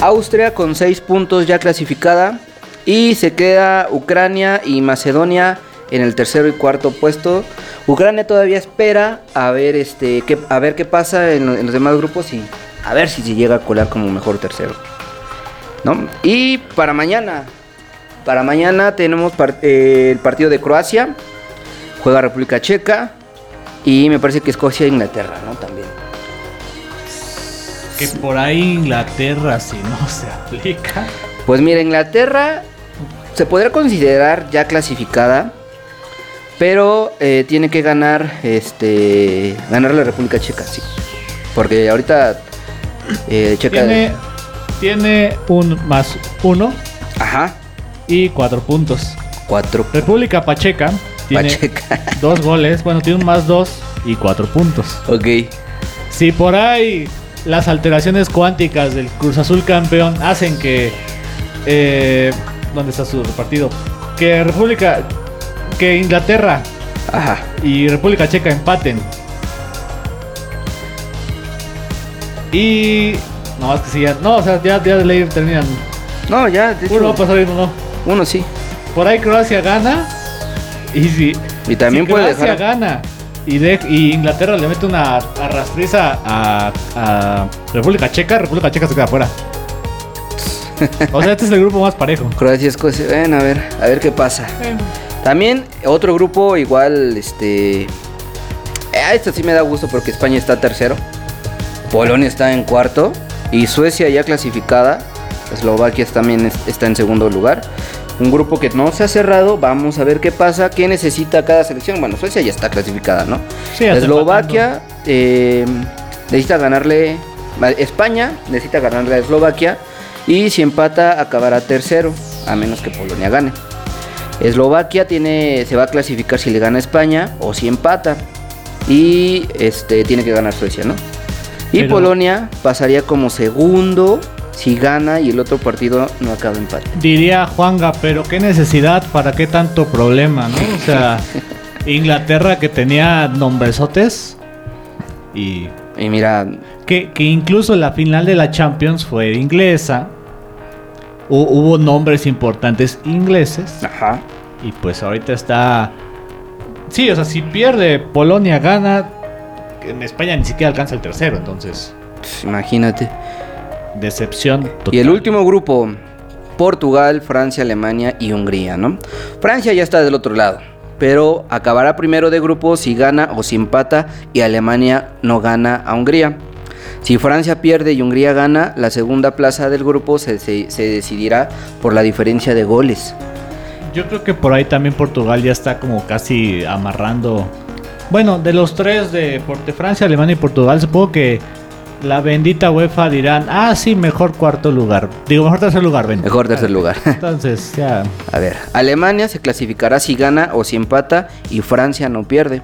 Speaker 2: Austria con seis puntos ya clasificada. Y se queda Ucrania y Macedonia en el tercero y cuarto puesto. Ucrania todavía espera a ver este qué, a ver qué pasa en, en los demás grupos y a ver si se llega a colar como mejor tercero. ¿No? Y para mañana, para mañana tenemos par- eh, el partido de Croacia, juega República Checa y me parece que Escocia e Inglaterra, ¿no? También.
Speaker 1: Que por ahí Inglaterra, si no se aplica.
Speaker 2: Pues mira, Inglaterra se podría considerar ya clasificada, pero eh, tiene que ganar, este, ganar la República Checa, sí, porque ahorita eh, Checa,
Speaker 1: Tiene, tiene un más uno
Speaker 2: ajá,
Speaker 1: y cuatro puntos.
Speaker 2: cuatro,
Speaker 1: República Pacheca tiene
Speaker 2: Pacheca,
Speaker 1: dos goles, bueno, tiene un más dos y cuatro puntos.
Speaker 2: ok,
Speaker 1: Si por ahí las alteraciones cuánticas del Cruz Azul campeón hacen que. Eh, ¿Dónde está su partido? Que República. Que Inglaterra
Speaker 2: ajá,
Speaker 1: y República Checa empaten. Y. No, es que sí, ya. No, o sea, ya, ya de ley terminan.
Speaker 2: no, ya, de hecho,
Speaker 1: Uno va a pasar y uno no.
Speaker 2: uno sí,
Speaker 1: Por ahí Croacia gana. Y si.
Speaker 2: y también
Speaker 1: si
Speaker 2: puede
Speaker 1: Croacia
Speaker 2: dejar,
Speaker 1: gana y, de- y Inglaterra le mete una arrastriza a, a República Checa, República Checa se queda fuera. O sea, este es el grupo más parejo.
Speaker 2: Croacia, Escocia, ven a ver, a ver qué pasa. También otro grupo igual, este... eh, este sí me da gusto porque España está tercero. Polonia está en cuarto. Y Suecia ya clasificada. Eslovaquia también es- está en segundo lugar. Un grupo que no se ha cerrado. Vamos a ver qué pasa. ¿Qué necesita cada selección? Bueno, Suecia ya está clasificada, ¿no?
Speaker 1: Sí,
Speaker 2: Eslovaquia eh, necesita ganarle. España necesita ganarle a Eslovaquia. Y si empata, acabará tercero. A menos que Polonia gane. Eslovaquia tiene, se va a clasificar si le gana a España o si empata. Y este tiene que ganar Suecia, ¿no? Y
Speaker 1: Pero-
Speaker 2: Polonia pasaría como segundo si gana y el otro partido no acaba empate.
Speaker 1: Diría Juanga, pero qué necesidad, para qué tanto problema, ¿no? O sea, Inglaterra que tenía nombresotes y
Speaker 2: Y mira,
Speaker 1: que, que incluso la final de la Champions fue inglesa. Hu- hubo nombres importantes ingleses
Speaker 2: ajá.
Speaker 1: y pues ahorita está... Sí, o sea, si pierde Polonia gana, en España ni siquiera alcanza el tercero, entonces
Speaker 2: pues, imagínate.
Speaker 1: decepción.
Speaker 2: Y el
Speaker 1: total.
Speaker 2: último grupo, Portugal, Francia, Alemania y Hungría, ¿no? Francia ya está del otro lado, pero acabará primero de grupo si gana o si empata y Alemania no gana a Hungría. Si Francia pierde y Hungría gana, la segunda plaza del grupo se, se- se decidirá por la diferencia de goles.
Speaker 1: Yo creo que por ahí también Portugal ya está como casi amarrando. Bueno, de los tres de, de Francia, Alemania y Portugal, supongo que la bendita UEFA dirán, ah, sí, mejor cuarto lugar. Digo, mejor tercer lugar, ven.
Speaker 2: Mejor tercer lugar.
Speaker 1: Entonces, ya.
Speaker 2: A ver, Alemania se clasificará si gana o si empata y Francia no pierde.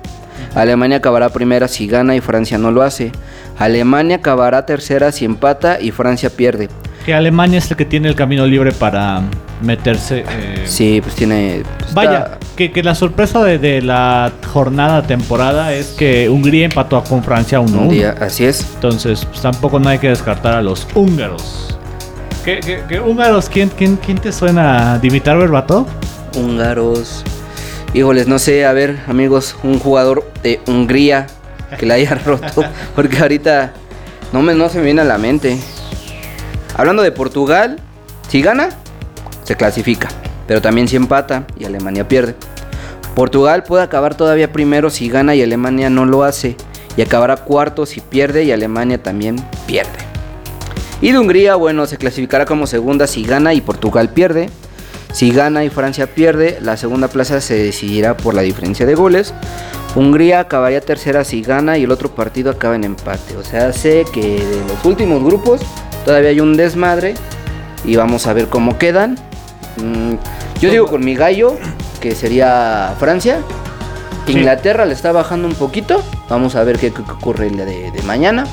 Speaker 2: Alemania acabará primera si gana y Francia no lo hace. Alemania acabará tercera si empata y Francia pierde.
Speaker 1: Que Alemania es el que tiene el camino libre para meterse. eh,
Speaker 2: Sí, pues tiene... pues,
Speaker 1: Vaya, que, que la sorpresa de, de la jornada temporada es que Hungría empató con Francia 1-1.
Speaker 2: un día, así es.
Speaker 1: Entonces, pues, tampoco no hay que descartar a los húngaros. ¿Qué, qué- qué húngaros? ¿Quién, quién, quién te suena? ¿Dimitar Berbatov?
Speaker 2: Húngaros. Híjoles, no sé, a ver, amigos, un jugador de Hungría que la haya roto. Porque ahorita no, me, no se me viene a la mente. Hablando de Portugal, si gana, se clasifica. Pero también si empata y Alemania pierde. Portugal puede acabar todavía primero si gana y Alemania no lo hace. Y acabará cuarto si pierde y Alemania también pierde. Y de Hungría, bueno, se clasificará como segunda si gana y Portugal pierde. Si gana y Francia pierde, la segunda plaza se decidirá por la diferencia de goles. Hungría acabaría tercera si gana y el otro partido acaba en empate. O sea, sé que de los últimos grupos todavía hay un desmadre y vamos a ver cómo quedan. Mm, yo digo con mi gallo, que sería Francia.
Speaker 1: Sí.
Speaker 2: Inglaterra le está bajando un poquito. Vamos a ver qué, qué ocurre el de, de mañana.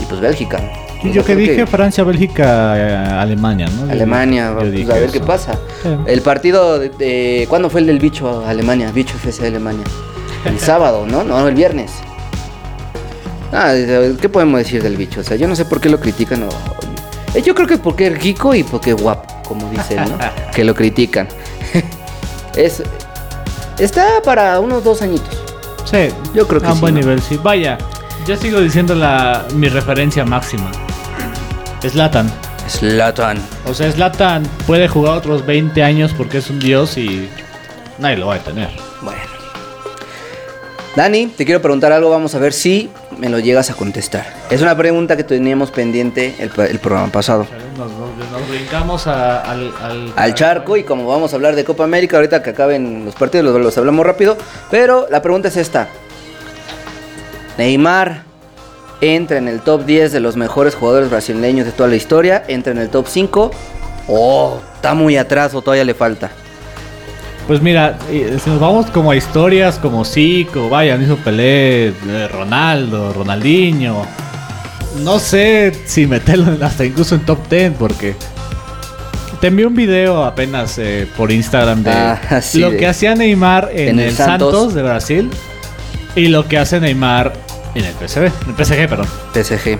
Speaker 2: Y pues Bélgica.
Speaker 1: Y yo que dije Francia, Bélgica, eh, Alemania, ¿no?
Speaker 2: Alemania,
Speaker 1: yo
Speaker 2: pues, a ver qué pasa.
Speaker 1: Sí.
Speaker 2: El partido de, de- ¿Cuándo fue el del bicho Alemania? Bicho FC Alemania. El sábado, ¿no? No, el viernes. Ah, ¿qué podemos decir del bicho? O sea, yo no sé por qué lo critican. o- Yo creo que porque es rico y porque es guapo, como dicen, ¿no? que lo critican. es Está para unos dos añitos.
Speaker 1: Sí,
Speaker 2: Yo creo que
Speaker 1: a un
Speaker 2: sí,
Speaker 1: buen
Speaker 2: ¿no?
Speaker 1: nivel, sí. Vaya, yo sigo diciendo la, mi referencia máxima. Zlatan.
Speaker 2: Slatan.
Speaker 1: O sea, Zlatan puede jugar otros 20 años porque es un dios y nadie lo va a detener.
Speaker 2: Bueno. Dani, te quiero preguntar algo, vamos a ver si me lo llegas a contestar. Es una pregunta que teníamos pendiente el, el programa pasado.
Speaker 1: Nos, nos- nos brincamos a- al, al,
Speaker 2: Al charco y como vamos a hablar de Copa América, ahorita que acaben los partidos los, los hablamos rápido, pero la pregunta es esta. Neymar entra en el top 10 de los mejores jugadores brasileños de toda la historia, entra en el top 5 o está muy atrás o todavía le falta.
Speaker 1: Pues mira, si nos vamos como a historias como Zico, vaya, hizo Pelé, eh, Ronaldo, Ronaldinho. No sé si meterlo hasta incluso en top 10 porque te envié un video apenas eh, por Instagram de
Speaker 2: Ah, sí,
Speaker 1: lo
Speaker 2: de-
Speaker 1: que hacía Neymar en,
Speaker 2: en el
Speaker 1: el Santos.
Speaker 2: Santos
Speaker 1: de Brasil y lo que hace Neymar en el PSV, en el PSG, perdón.
Speaker 2: PSG.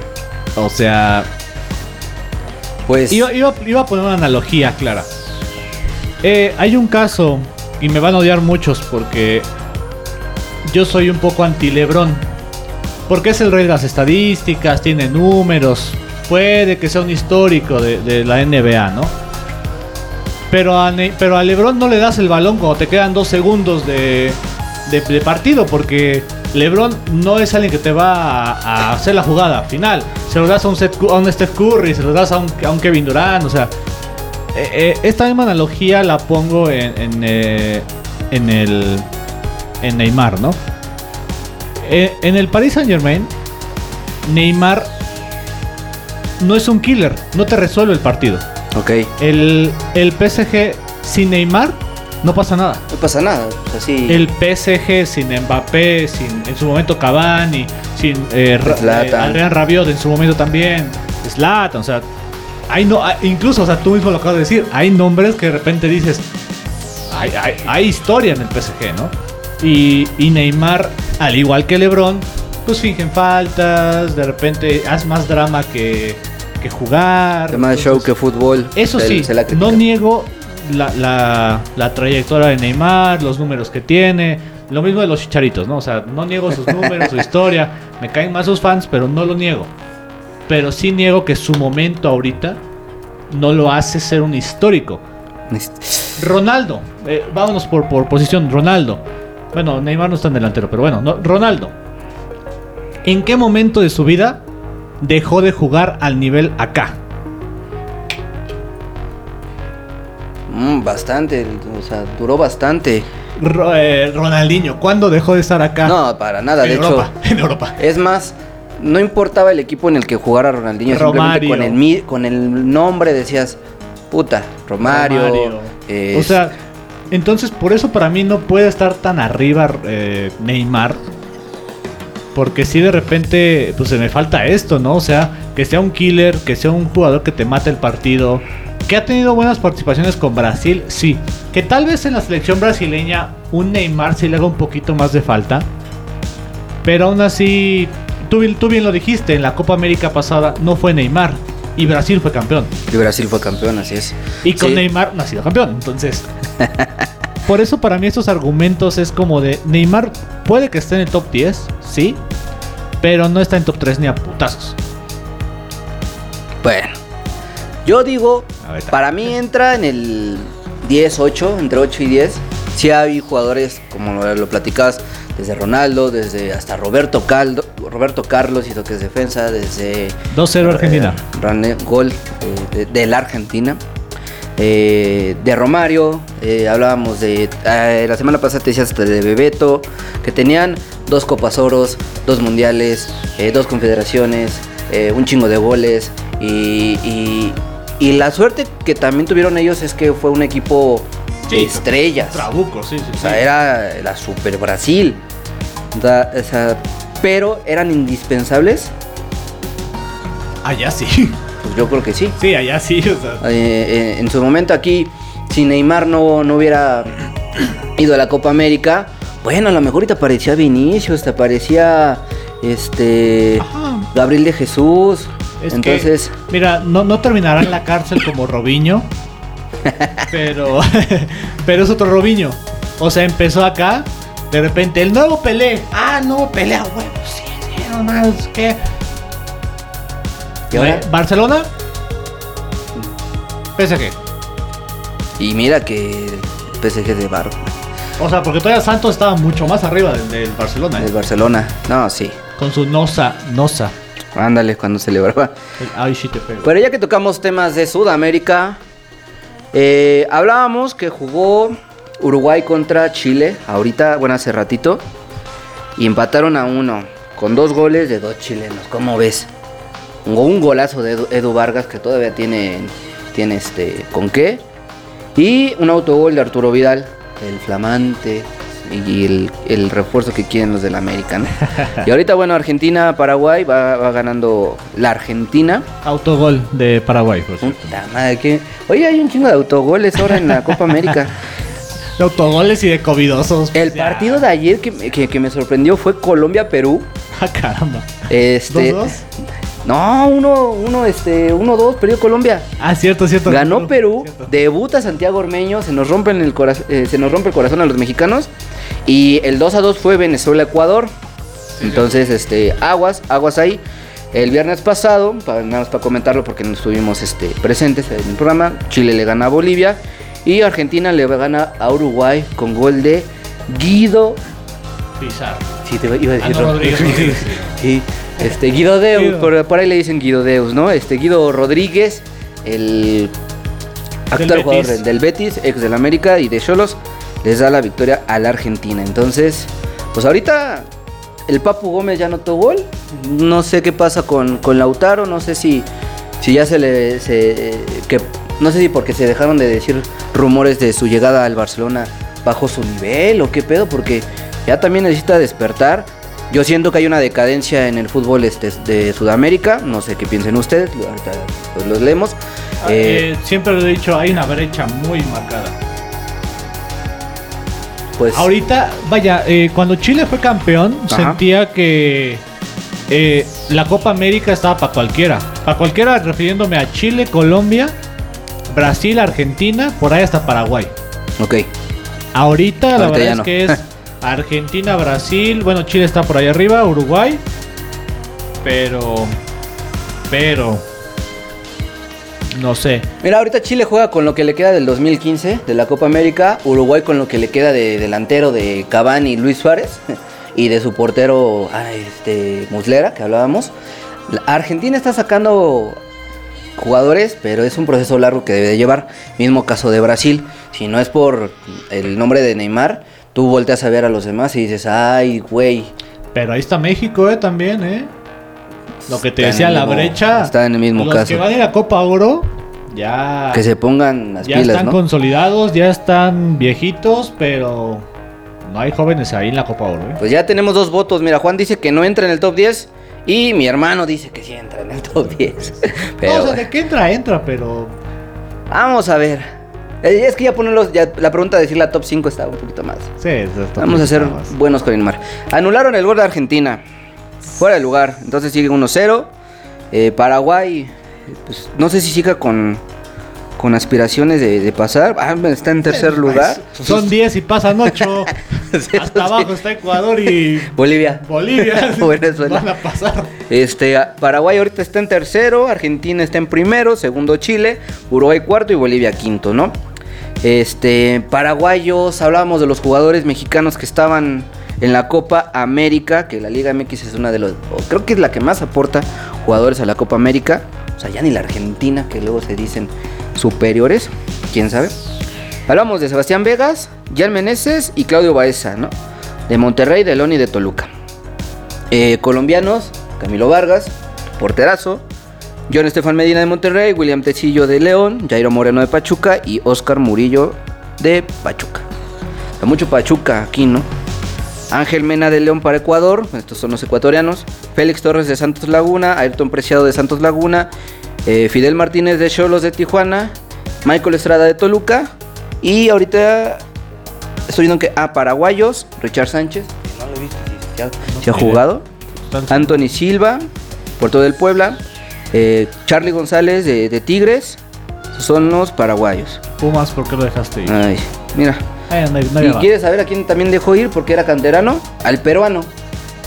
Speaker 1: O sea,
Speaker 2: Pues
Speaker 1: Iba, iba- iba a poner una analogía clara. Eh, hay un caso, y me van a odiar muchos porque yo soy un poco anti-Lebron. Porque es el rey de las estadísticas, tiene números, puede que sea un histórico de, la NBA, ¿no? Pero a, pero a Lebron no le das el balón cuando te quedan dos segundos de, de- partido, porque Lebron no es alguien que te va a, hacer la jugada final. Se lo das a un, Seth a un Steph Curry, se lo das a un, a un Kevin Durant, o sea, eh, eh, esta misma analogía la pongo en, en, eh, en el en Neymar, ¿no? Eh, en el Paris Saint Germain, Neymar no es un killer, no te resuelve el partido.
Speaker 2: Ok.
Speaker 1: El, el PSG sin Neymar no pasa nada.
Speaker 2: No pasa nada. O sea, sí.
Speaker 1: El PSG sin Mbappé, sin en su momento Cavani, sin eh, Ra- eh, Adrián Rabiot en su momento también, Zlatan, o sea, hay no, incluso, o sea, tú mismo lo acabas de decir, hay nombres que de repente dices, hay, hay- hay historia en el PSG, ¿no? Y, y Neymar, al igual que LeBron, pues fingen faltas, de repente haz más drama que, que jugar.
Speaker 2: Más show
Speaker 1: entonces-
Speaker 2: que fútbol.
Speaker 1: eso
Speaker 2: Se-
Speaker 1: sí,
Speaker 2: se la
Speaker 1: no niego la, la- la trayectoria de Neymar, los números que tiene, lo mismo de los chicharitos, ¿no? O sea, no niego sus números, su historia, me caen más sus fans, pero no lo niego. Pero sí niego que su momento ahorita no lo hace ser un histórico. Ronaldo, eh, vámonos por, por posición, Ronaldo. Bueno, Neymar no está en delantero, pero bueno, no, Ronaldo. ¿En qué momento de su vida dejó de jugar al nivel acá?
Speaker 2: Mm, bastante. O sea, duró bastante.
Speaker 1: Ro- eh, Ronaldinho, ¿cuándo dejó de estar acá?
Speaker 2: No, para nada.
Speaker 1: en
Speaker 2: De
Speaker 1: Europa,
Speaker 2: hecho,
Speaker 1: en Europa.
Speaker 2: es más. No importaba el equipo en el que jugara Ronaldinho, simplemente
Speaker 1: Romario.
Speaker 2: con el, con el nombre decías, puta, Romario.
Speaker 1: Romario.
Speaker 2: eh,
Speaker 1: O sea, entonces por eso para mí no puede estar tan arriba eh, Neymar. Porque si de repente, pues se me falta esto, ¿no? O sea, que sea un killer, que sea un jugador que te mate el partido. Que ha tenido buenas participaciones con Brasil, sí. Que tal vez en la selección brasileña un Neymar sí le haga un poquito más de falta. Pero aún así, tú, bien- tú bien lo dijiste, en la Copa América pasada no fue Neymar. Y Brasil fue campeón.
Speaker 2: y Brasil fue campeón, así es.
Speaker 1: Y con
Speaker 2: Sí.
Speaker 1: Neymar no ha sido campeón. Entonces, por eso para mí estos argumentos es como de Neymar puede que esté en el top 10, sí, pero no está en top 3 ni a putazos.
Speaker 2: Bueno, yo digo, para mí entra en el 10, 8, entre 8 y 10. Sí hay jugadores, como lo, lo platicabas, desde Ronaldo, desde hasta Roberto, Caldo, Roberto Carlos hizo que es defensa, desde
Speaker 1: 2-0 Argentina.
Speaker 2: eh, gol eh, de, de la Argentina. Eh, de Romario, eh, hablábamos de. eh, la semana pasada te decías hasta de Bebeto, que tenían dos Copas Oros, dos Mundiales, eh, dos Confederaciones, eh, un chingo de goles. Y, y- y la suerte que también tuvieron ellos es que fue un equipo
Speaker 1: Sí,
Speaker 2: estrellas.
Speaker 1: Trabuco, sí, sí.
Speaker 2: O sea, era la Super Brasil. Da- o sea, pero eran indispensables.
Speaker 1: Allá sí.
Speaker 2: Pues yo creo que sí.
Speaker 1: Sí, allá sí. o sea,
Speaker 2: Eh, eh, en su momento aquí, si Neymar no, no hubiera ido a la Copa América, bueno, a lo mejor te aparecía Vinicius, te aparecía este
Speaker 1: Ajá.
Speaker 2: Gabriel de Jesús.
Speaker 1: es que,
Speaker 2: Entonces,
Speaker 1: mira, no, no terminará en la cárcel como Robinho, pero, pero es otro Robinho. O sea, empezó acá, de repente, el nuevo Pelé. Ah, no, Pelé, a huevo, sí, sí, no más, que
Speaker 2: ¿y ahora?
Speaker 1: Eh, Barcelona. PSG.
Speaker 2: Y mira que el PSG de Bar,
Speaker 1: O sea, porque todavía Santos estaba mucho más arriba del, del Barcelona.
Speaker 2: del
Speaker 1: ¿eh?
Speaker 2: Barcelona. No, sí.
Speaker 1: Con su Nosa, Nosa.
Speaker 2: Ándale, cuando celebraba.
Speaker 1: El Ay, sí te pego.
Speaker 2: Pero ya que tocamos temas de Sudamérica, eh, hablábamos que jugó Uruguay contra Chile, ahorita, bueno, hace ratito, y empataron a uno, con dos goles de dos chilenos, ¿cómo ves? Un, golazo de Edu, Edu Vargas que todavía tiene, tiene este, ¿con qué? Y un autogol de Arturo Vidal, el flamante y el, el refuerzo que quieren los del América. ¿no? y ahorita, bueno, Argentina-Paraguay va, va ganando la Argentina.
Speaker 1: Autogol de Paraguay, por cierto.
Speaker 2: Puta madre, que... Oye, hay un chingo de autogoles ahora en la Copa América.
Speaker 1: De autogoles y de covidosos.
Speaker 2: El
Speaker 1: Ya.
Speaker 2: partido de ayer que, me- que- que me sorprendió fue Colombia-Perú.
Speaker 1: Ah, caramba.
Speaker 2: Este,
Speaker 1: ¿Dos, dos?
Speaker 2: No, uno, uno, este, uno, dos, perdió Colombia.
Speaker 1: Ah, cierto, cierto.
Speaker 2: Ganó
Speaker 1: Cierto,
Speaker 2: Perú,
Speaker 1: cierto.
Speaker 2: debuta Santiago Ormeño, se nos rompe el corazón, se nos rompe el corazón a los mexicanos. Y el 2 a 2 fue Venezuela-Ecuador. Entonces, este, aguas, aguas ahí. El viernes pasado, para, nada más para comentarlo porque no estuvimos este, presentes en el programa, Chile le gana a Bolivia y Argentina le gana a Uruguay con gol de Guido.
Speaker 1: Pizarro.
Speaker 2: Sí, te iba a
Speaker 1: Ah,
Speaker 2: decir
Speaker 1: no,
Speaker 2: Ro-
Speaker 1: Rodríguez, Rodríguez.
Speaker 2: Sí, este Guido Deus,
Speaker 1: Guido.
Speaker 2: Por, por ahí le dicen Guido Deus, ¿no? Este Guido Rodríguez, el actual jugador
Speaker 1: Betis.
Speaker 2: del, del Betis, ex del América y de Cholos, les da la victoria a la Argentina. Entonces, pues ahorita el Papu Gómez ya anotó gol. No sé qué pasa con, con Lautaro, no sé si, si ya se le... se- que, no sé si porque se dejaron de decir rumores de su llegada al Barcelona bajo su nivel o qué pedo, porque ya también necesita despertar. Yo siento que hay una decadencia en el fútbol este, de Sudamérica, no sé qué piensen ustedes, ahorita pues, los leemos.
Speaker 1: Ah,
Speaker 2: Eh,
Speaker 1: eh, siempre lo he dicho, hay una brecha muy marcada.
Speaker 2: pues
Speaker 1: Ahorita, vaya, eh, cuando Chile fue campeón,
Speaker 2: Ajá.
Speaker 1: sentía que la Copa América estaba para cualquiera. Para cualquiera, refiriéndome a Chile, Colombia, Brasil, Argentina, por ahí hasta Paraguay.
Speaker 2: ok.
Speaker 1: Ahorita, la verdad es
Speaker 2: no.
Speaker 1: que es Argentina, Brasil, bueno, Chile está por ahí arriba, Uruguay, pero, pero, no sé.
Speaker 2: Mira, ahorita Chile juega con lo que le queda del 2015 de la Copa América, Uruguay con lo que le queda de delantero de Cavani y Luis Suárez y de su portero ah, este Muslera que hablábamos. Argentina está sacando jugadores, pero es un proceso largo que debe de llevar. Mismo caso de Brasil, si no es por el nombre de Neymar, tú volteas a ver a los demás y dices, "Ay, güey,
Speaker 1: Pero ahí está México, eh, también, eh. Lo que te
Speaker 2: Está
Speaker 1: decía, la
Speaker 2: mismo-
Speaker 1: brecha.
Speaker 2: está en el mismo
Speaker 1: los
Speaker 2: caso.
Speaker 1: que van a ir a Copa Oro, ya,
Speaker 2: que se pongan las
Speaker 1: ya
Speaker 2: pilas,
Speaker 1: están
Speaker 2: ¿no?"
Speaker 1: consolidados, ya están viejitos, pero no hay jóvenes ahí en la Copa Oro, eh.
Speaker 2: Pues ya tenemos dos votos. Mira, Juan dice que no entra en el top 10 y mi hermano dice que sí entra en el top 10. Pero
Speaker 1: no, o sea, de qué entra, entra, pero.
Speaker 2: vamos a ver. Eh, Es que ya ponerlos, ya la pregunta de decir la top 5 está un poquito más.
Speaker 1: Sí, eso está
Speaker 2: Vamos a ser
Speaker 1: más.
Speaker 2: buenos con el mar. Anularon el gol de Argentina. Fuera de lugar. Entonces sigue 1-0. Eh, Paraguay, pues no sé si siga con, con aspiraciones de, de pasar. Ah, está en tercer lugar.
Speaker 1: Son 10 y pasan 8. Hasta abajo está Ecuador y
Speaker 2: Bolivia.
Speaker 1: Bolivia.
Speaker 2: Venezuela.
Speaker 1: Van a pasar.
Speaker 2: Este, Paraguay ahorita está en tercero, Argentina está en primero, segundo Chile, Uruguay cuarto y Bolivia quinto, ¿no? Este, paraguayos, hablábamos de los jugadores mexicanos que estaban en la Copa América, que la Liga MX es una de los, creo que es la que más aporta jugadores a la Copa América, o sea, ya ni la Argentina, que luego se dicen superiores, quién sabe. Hablamos de Sebastián Vegas, Jan Meneses y Claudio Baeza, ¿no? De Monterrey, de León y de Toluca. Eh, colombianos, Camilo Vargas, porterazo, John Estefan Medina de Monterrey, William Tecillo de León, Jairo Moreno de Pachuca y Oscar Murillo de Pachuca. Está mucho Pachuca aquí, ¿no? Ángel Mena de León para Ecuador, estos son los ecuatorianos. Félix Torres de Santos Laguna, Ayrton Preciado de Santos Laguna, eh, Fidel Martínez de Cholos de Tijuana, Michael Estrada de Toluca y ahorita estoy viendo que a paraguayos, Richard Sánchez, que no lo he visto si, ha- jugado. Anthony Silva, Puerto del Puebla, eh, Charlie González de, de Tigres, son los paraguayos.
Speaker 1: Pumas, ¿por qué lo dejaste ir?
Speaker 2: Ay, mira.
Speaker 1: Ay, no, hay- no
Speaker 2: ¿Y
Speaker 1: hay más.
Speaker 2: quieres saber a quién también dejó ir porque era canterano? Al peruano.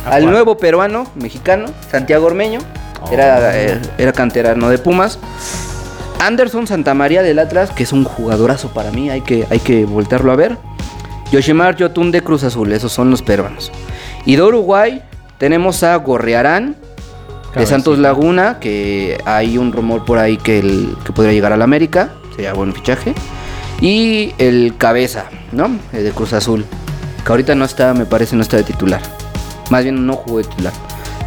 Speaker 1: ¿A
Speaker 2: al
Speaker 1: cuál?
Speaker 2: nuevo peruano, mexicano, Santiago Ormeño.
Speaker 1: Oh.
Speaker 2: Era, eh, era canterano de Pumas. Anderson Santamaría del Atlas, que es un jugadorazo para mí, hay que, hay que voltearlo a ver. Yoshimar Yotun de Cruz Azul, esos son los peruanos. Y de Uruguay tenemos a Gorriarán de. Santos Laguna, que hay un rumor por ahí que, el, que podría llegar al América, sería buen fichaje. Y el Cabeza, ¿no? El de Cruz Azul, que ahorita no está, me parece, no está de titular. Más bien no jugó de titular.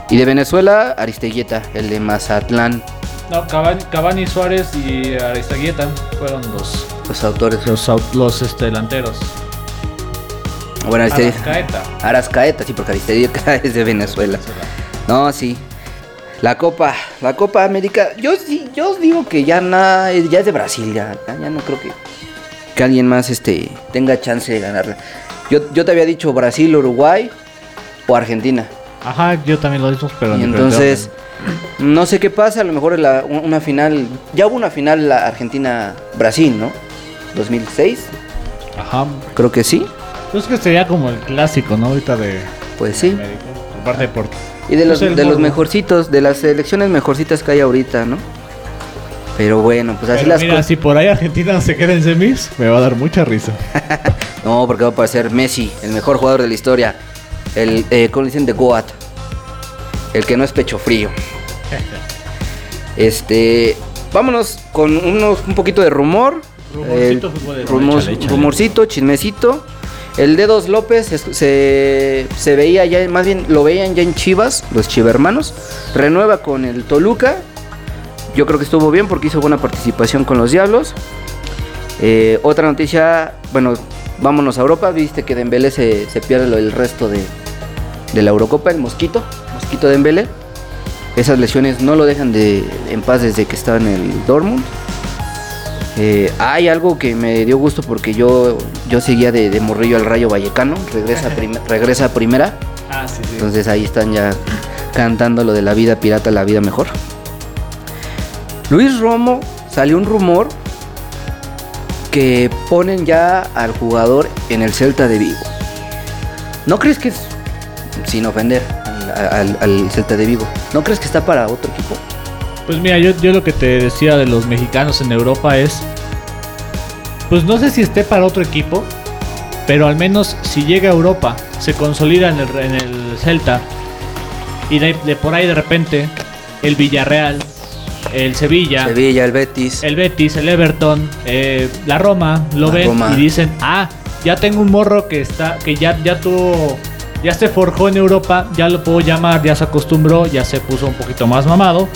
Speaker 2: Y de Venezuela, Aristeguieta, el de Mazatlán,
Speaker 1: No, Cavani, Cavani, Suárez y Arizaguieta fueron los,
Speaker 2: los autores.
Speaker 1: los, los este, delanteros.
Speaker 2: Bueno, Aristeguieta.
Speaker 1: Arrascaeta.
Speaker 2: Arascaeta, sí, porque Aristeguieta es de Venezuela. No, sí. La Copa, la Copa América. Yo sí, yo digo que ya nada, ya es de Brasil, ya, ya, no creo que, que alguien más este tenga chance de ganarla. Yo, yo te había dicho Brasil, Uruguay o Argentina.
Speaker 1: Ajá, yo también lo dicho, pero
Speaker 2: y
Speaker 1: en
Speaker 2: entonces, no sé qué pasa, a lo mejor la- un- una final, ya hubo una final la Argentina-Brasil, ¿no? 2006,
Speaker 1: diferente. Ajá.
Speaker 2: creo que sí.
Speaker 1: Pues que sería como el clásico, ¿no? Ahorita de
Speaker 2: Pues sí.
Speaker 1: América, por parte de Porto.
Speaker 2: Y de los, de los mejorcitos, de las selecciones mejorcitas que hay ahorita, ¿no? Pero bueno, pues así
Speaker 1: Pero
Speaker 2: las
Speaker 1: mira,
Speaker 2: cosas.
Speaker 1: si por ahí Argentina se queda en semis, me va a dar mucha risa.
Speaker 2: No, porque va a aparecer Messi, el mejor jugador de la historia. El, eh, ¿cómo dicen? De Goat. El que no es pecho frío. Este, vámonos con unos, un poquito de rumor.
Speaker 1: Rumorcito, de
Speaker 2: rumor-
Speaker 1: échale, échale.
Speaker 2: rumorcito, chismecito. El Dedos López se, se veía ya, más bien lo veían ya en Chivas, los chivermanos. Renueva con el Toluca. Yo creo que estuvo bien porque hizo buena participación con los Diablos. Eh, otra noticia, bueno, vámonos a Europa. Viste que Dembélé se, se pierde el resto de, de la Eurocopa, el Mosquito, Mosquito Dembélé. Esas lesiones no lo dejan de, en paz desde que estaba en el Dortmund. Eh, hay algo que me dio gusto porque yo, yo seguía de, de morrillo al Rayo Vallecano, regresa, prim- regresa a primera,
Speaker 1: Ah, sí, sí.
Speaker 2: entonces ahí están ya cantando lo de la vida pirata, la vida mejor. Luis Romo, salió un rumor que ponen ya al jugador en el Celta de Vigo. ¿No crees que es, sin ofender al, al- al Celta de Vigo, ¿no crees que está para otro equipo?
Speaker 1: Pues mira, yo, yo lo que te decía de los mexicanos en Europa es. Pues no sé si esté para otro equipo, pero al menos si llega a Europa, se consolida en el, en el Celta, y de, de por ahí de repente el Villarreal, el Sevilla,
Speaker 2: Sevilla, el Betis.
Speaker 1: el Betis, el Everton, eh, la Roma, lo
Speaker 2: La
Speaker 1: ven
Speaker 2: Roma.
Speaker 1: y dicen, ah, ya tengo un morro que está, que ya, ya tuvo, ya se forjó en Europa, ya lo puedo llamar, ya se acostumbró, ya se puso un poquito más mamado.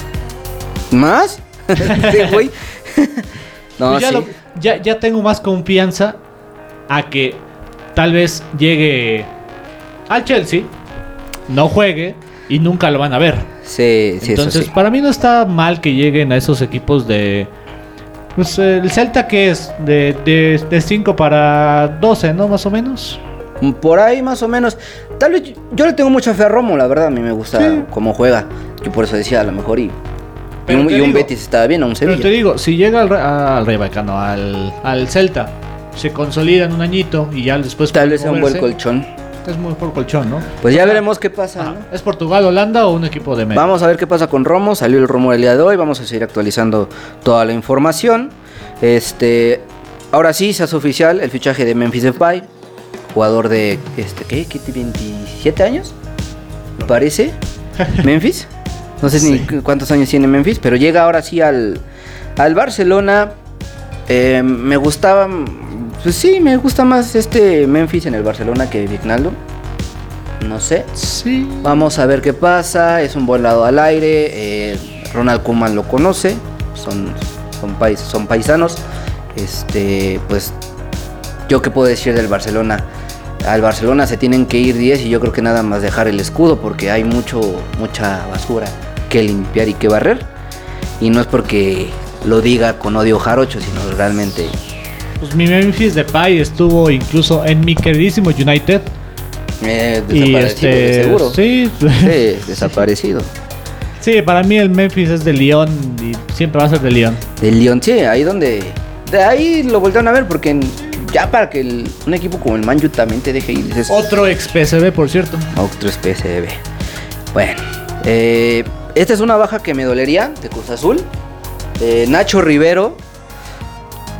Speaker 2: ¿Más? Güey. no,
Speaker 1: Pues ya,
Speaker 2: sí.
Speaker 1: lo- ya, ya tengo más confianza a que tal vez llegue al Chelsea, no juegue y nunca lo van a ver.
Speaker 2: Sí, sí,
Speaker 1: Entonces,
Speaker 2: eso sí.
Speaker 1: para mí no está mal que lleguen a esos equipos de. Pues el Celta que es de, de, de 5 para 12, ¿no? Más o menos.
Speaker 2: Por ahí más o menos. Tal vez yo- yo le tengo mucha fe a Romo, la verdad. A mí me gusta
Speaker 1: Sí.
Speaker 2: cómo juega. Yo por eso decía a lo mejor y. Y
Speaker 1: Pero
Speaker 2: un, y un
Speaker 1: digo-
Speaker 2: Betis estaba bien, a un
Speaker 1: Pero
Speaker 2: Sevilla.
Speaker 1: te digo, si llega al, al Rey Vallecano, al, al Celta, se consolida en un añito y ya después.
Speaker 2: Tal vez sea un buen colchón.
Speaker 1: Es muy por colchón, ¿no?
Speaker 2: Pues ya veremos qué pasa. ¿no?
Speaker 1: ¿Es Portugal, Holanda o un equipo de medio?
Speaker 2: Vamos a ver qué pasa con Romo. Salió el rumor el día de hoy. Vamos a seguir actualizando toda la información. Este. Ahora sí, se hace oficial el fichaje de Memphis Depay. Jugador de. Este, ¿Qué? ¿Qué? ¿27 años? Me parece. Memphis. No sé ni
Speaker 1: Sí.
Speaker 2: cuántos años tiene Memphis. Pero llega ahora sí al, al Barcelona. Eh, me gustaba. Pues sí, me gusta más este Memphis en el Barcelona que Vignaldo. No sé.
Speaker 1: Sí.
Speaker 2: Vamos a ver qué pasa. Es un buen lado al aire. eh, Ronald Koeman lo conoce. Son, son, pais- son paisanos. Este, pues, yo qué puedo decir del Barcelona. Al Barcelona se tienen que ir 10 y yo creo que nada más dejar el escudo porque hay mucho, mucha basura que limpiar y que barrer. Y no es porque lo diga con odio jarocho, sino realmente
Speaker 1: Pues mi Memphis Depay estuvo incluso en mi queridísimo United.
Speaker 2: eh,
Speaker 1: Y
Speaker 2: desaparecido,
Speaker 1: este.
Speaker 2: de seguro.
Speaker 1: Sí.
Speaker 2: Sí, desaparecido.
Speaker 1: sí, para mí el Memphis es de León y siempre va a ser de León.
Speaker 2: Del Lyon, sí, ahí donde. De ahí lo voltearon a ver, porque en- ya para que el- un equipo como el Manju también te deje ir, dices.
Speaker 1: Otro ex PSV, por cierto.
Speaker 2: Otro PSV. Bueno, eh, esta es una baja que me dolería de Cruz Azul. Eh, Nacho Rivero.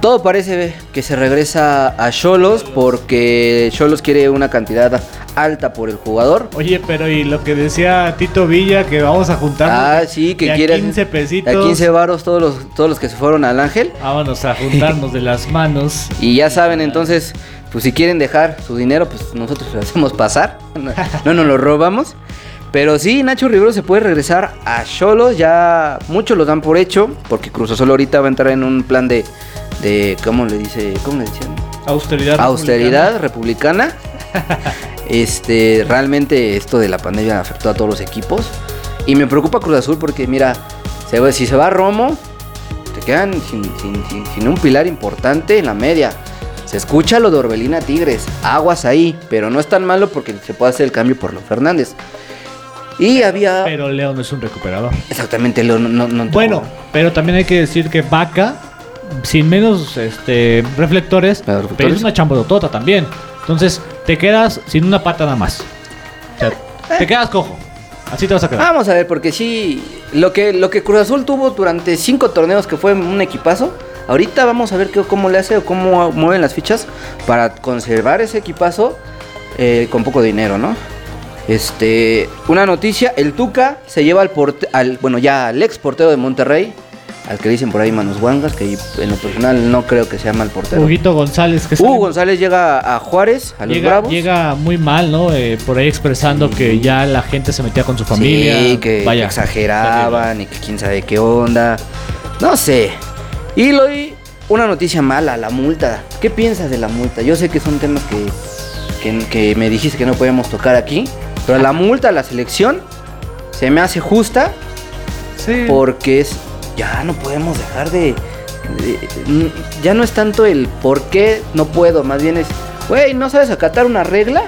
Speaker 2: Todo parece que se regresa a Cholos porque Cholos quiere una cantidad alta por el jugador.
Speaker 1: Oye, pero y lo que decía Tito Villa, que vamos a juntar.
Speaker 2: Ah, sí, que quiere.
Speaker 1: 15 pesitos.
Speaker 2: A 15 varos todos los, todos los que se fueron al Ángel.
Speaker 1: Vámonos a juntarnos de las manos.
Speaker 2: Y ya saben, entonces, pues si quieren dejar su dinero, pues nosotros lo hacemos pasar. No, no nos lo robamos. Pero sí, Nacho Rivero se puede regresar a Cholos. Ya muchos lo dan por hecho. Porque Cruz Azul ahorita va a entrar en un plan de. de ¿Cómo le dice? ¿Cómo le decían?
Speaker 1: Austeridad.
Speaker 2: Austeridad republicana. Este, realmente esto de la pandemia afectó a todos los equipos. Y me preocupa Cruz Azul porque, mira, se va- si se va Romo, te quedan sin, sin- sin- sin un pilar importante en la media. Se escucha lo de Orbelina Tigres, aguas ahí, pero no es tan malo porque se puede hacer el cambio por los Fernández. Y había.
Speaker 1: Pero León es un recuperador.
Speaker 2: Exactamente, Leo, no, no- no-
Speaker 1: Bueno, pero también hay que decir que Vaca, sin menos este, reflectores, pero es una chamborotota también. Entonces, te quedas sin una pata nada más. O sea, te quedas cojo. Así te vas a quedar.
Speaker 2: Vamos a ver, porque sí, lo que, lo que Cruz Azul tuvo durante cinco torneos que fue un equipazo, ahorita vamos a ver qué- cómo le hace o cómo mueven las fichas para conservar ese equipazo eh, con poco dinero, ¿no? Este, una noticia, el Tuca se lleva al, porte- al bueno, ya al ex portero de Monterrey, al que dicen por ahí Manos Guangas, que en lo personal no creo que sea mal portero.
Speaker 1: Huguito González, que
Speaker 2: Hugo González llega a Juárez, a los
Speaker 1: llega,
Speaker 2: Bravos.
Speaker 1: llega muy mal, ¿no? Eh, por ahí expresando que ya la gente se metía con su familia.
Speaker 2: Sí, que,
Speaker 1: Vaya,
Speaker 2: exageraban y que quién sabe qué onda. No sé. Y lo una noticia mala, la multa. ¿Qué piensas de la multa? Yo sé que son temas que, que, que me dijiste que no podíamos tocar aquí. Pero la multa a la selección se me hace justa
Speaker 1: Sí.
Speaker 2: porque es. Ya no podemos dejar de. ya no es tanto el por qué no puedo, más bien es. Güey, ¿no sabes acatar una regla?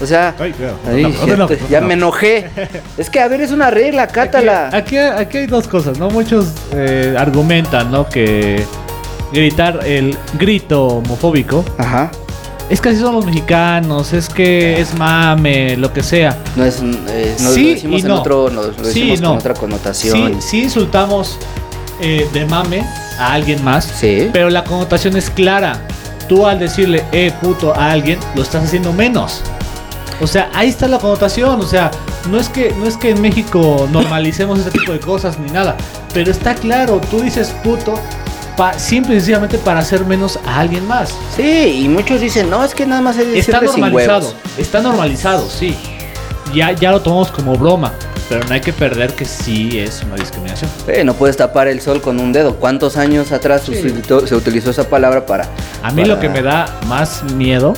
Speaker 2: O sea.
Speaker 1: Ay, cuidado.
Speaker 2: Ahí,
Speaker 1: No, no, no, no,
Speaker 2: ya, me enojé. Es que, a ver, es una regla, cátala.
Speaker 1: Aquí, aquí, aquí hay dos cosas, ¿no? Muchos eh, argumentan, ¿no? Que gritar el grito homofóbico
Speaker 2: Ajá.
Speaker 1: es que así son los mexicanos, es que es mame, lo que sea.
Speaker 2: No es. eh, no,
Speaker 1: Sí
Speaker 2: lo decimos
Speaker 1: y
Speaker 2: en
Speaker 1: no.
Speaker 2: otro. no, lo
Speaker 1: Sí
Speaker 2: decimos
Speaker 1: no.
Speaker 2: con otra
Speaker 1: Sí,
Speaker 2: connotación.
Speaker 1: sí insultamos eh, de mame a alguien más,
Speaker 2: Sí.
Speaker 1: pero la connotación es clara. Tú al decirle, eh, puto a alguien, lo estás haciendo menos. O sea, ahí está la connotación. O sea, no es que, no es que en México normalicemos ese tipo de cosas ni nada. Pero está claro, tú dices puto pa- simple y sencillamente para hacer menos a alguien más.
Speaker 2: Sí, y muchos dicen, no, es que nada más es
Speaker 1: Está
Speaker 2: sin
Speaker 1: normalizado, está normalizado, sí. Ya, ya lo tomamos como broma. Pero no hay que perder que sí es una discriminación.
Speaker 2: Eh, no puedes tapar el sol con un dedo. ¿Cuántos años atrás se utilizó- se utilizó esa palabra para.
Speaker 1: A mí
Speaker 2: para-
Speaker 1: lo que me da más miedo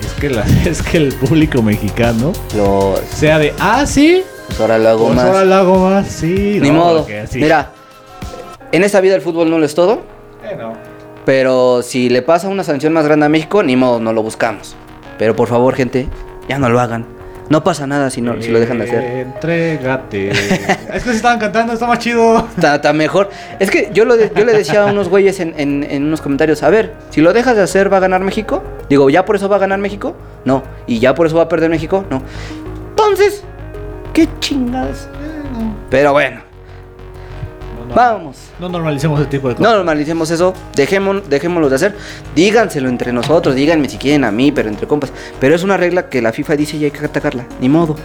Speaker 1: es que, la- es que el público mexicano
Speaker 2: Los,
Speaker 1: sea de, ah, sí,
Speaker 2: pues ahora lo hago
Speaker 1: pues
Speaker 2: más.
Speaker 1: ahora lo hago más, sí.
Speaker 2: Ni
Speaker 1: no,
Speaker 2: modo. Mira, en esta vida el fútbol no lo es todo.
Speaker 1: Eh, no.
Speaker 2: Pero si le pasa una sanción más grande a México, ni modo, no lo buscamos. Pero por favor, gente, ya no lo hagan. No pasa nada si, no, si lo dejan de hacer.
Speaker 1: Entrégate. es que se estaban cantando, está más chido.
Speaker 2: Está, está mejor. Es que yo, lo de- yo le decía a unos güeyes en, en- en unos comentarios, a ver, si lo dejas de hacer, ¿va a ganar México? Digo, ¿ya por eso va a ganar México? No. ¿Y ya por eso va a perder México? No. Entonces, ¿qué chingados? Pero bueno,
Speaker 1: No, no,
Speaker 2: vamos.
Speaker 1: no normalicemos ese tipo de
Speaker 2: No
Speaker 1: cosas.
Speaker 2: normalicemos eso, dejémoslo, dejémoslo de hacer. Díganselo entre nosotros, díganme si quieren a mí, pero entre compas. Pero es una regla que la FIFA dice y hay que atacarla. Ni modo,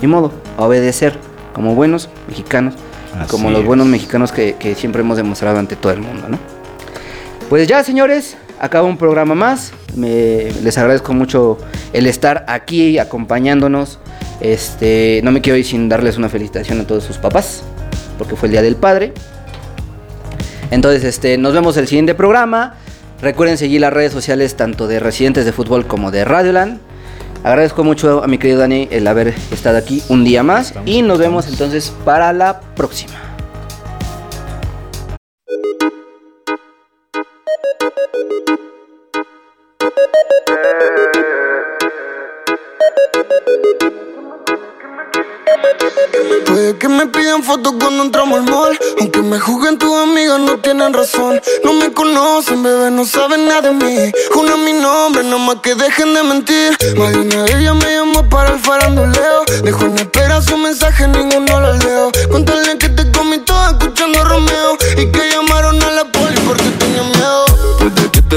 Speaker 2: ni modo. Obedecer como buenos mexicanos,
Speaker 1: Así
Speaker 2: como los
Speaker 1: es.
Speaker 2: buenos mexicanos que, que siempre hemos demostrado ante todo el mundo, ¿no? Pues ya, señores, acaba un programa más. Me- les agradezco mucho el estar aquí acompañándonos. Este, no me quiero ir sin darles una felicitación a todos sus papás, porque fue el día del padre. Entonces, este, nos vemos el siguiente programa. Recuerden seguir las redes sociales tanto de Residentes de Fútbol como de Radioland. Agradezco mucho a mi querido Dani el haber estado aquí un día más.
Speaker 1: Estamos-
Speaker 2: Y nos vemos
Speaker 1: estamos.
Speaker 2: entonces para la próxima.
Speaker 3: Puede que me pidan fotos cuando entramos al mall. Aunque me juzguen tus amigas, no tienen razón. No me conocen, bebé, no saben nada de mí. Una mi nombre, nada más que dejen de mentir. Más de una de ellas me llamó para el faranduleo. Dejó en espera su mensaje, ninguno lo leo. Cuéntale que te comí todo escuchando Romeo. Y que llamaron a la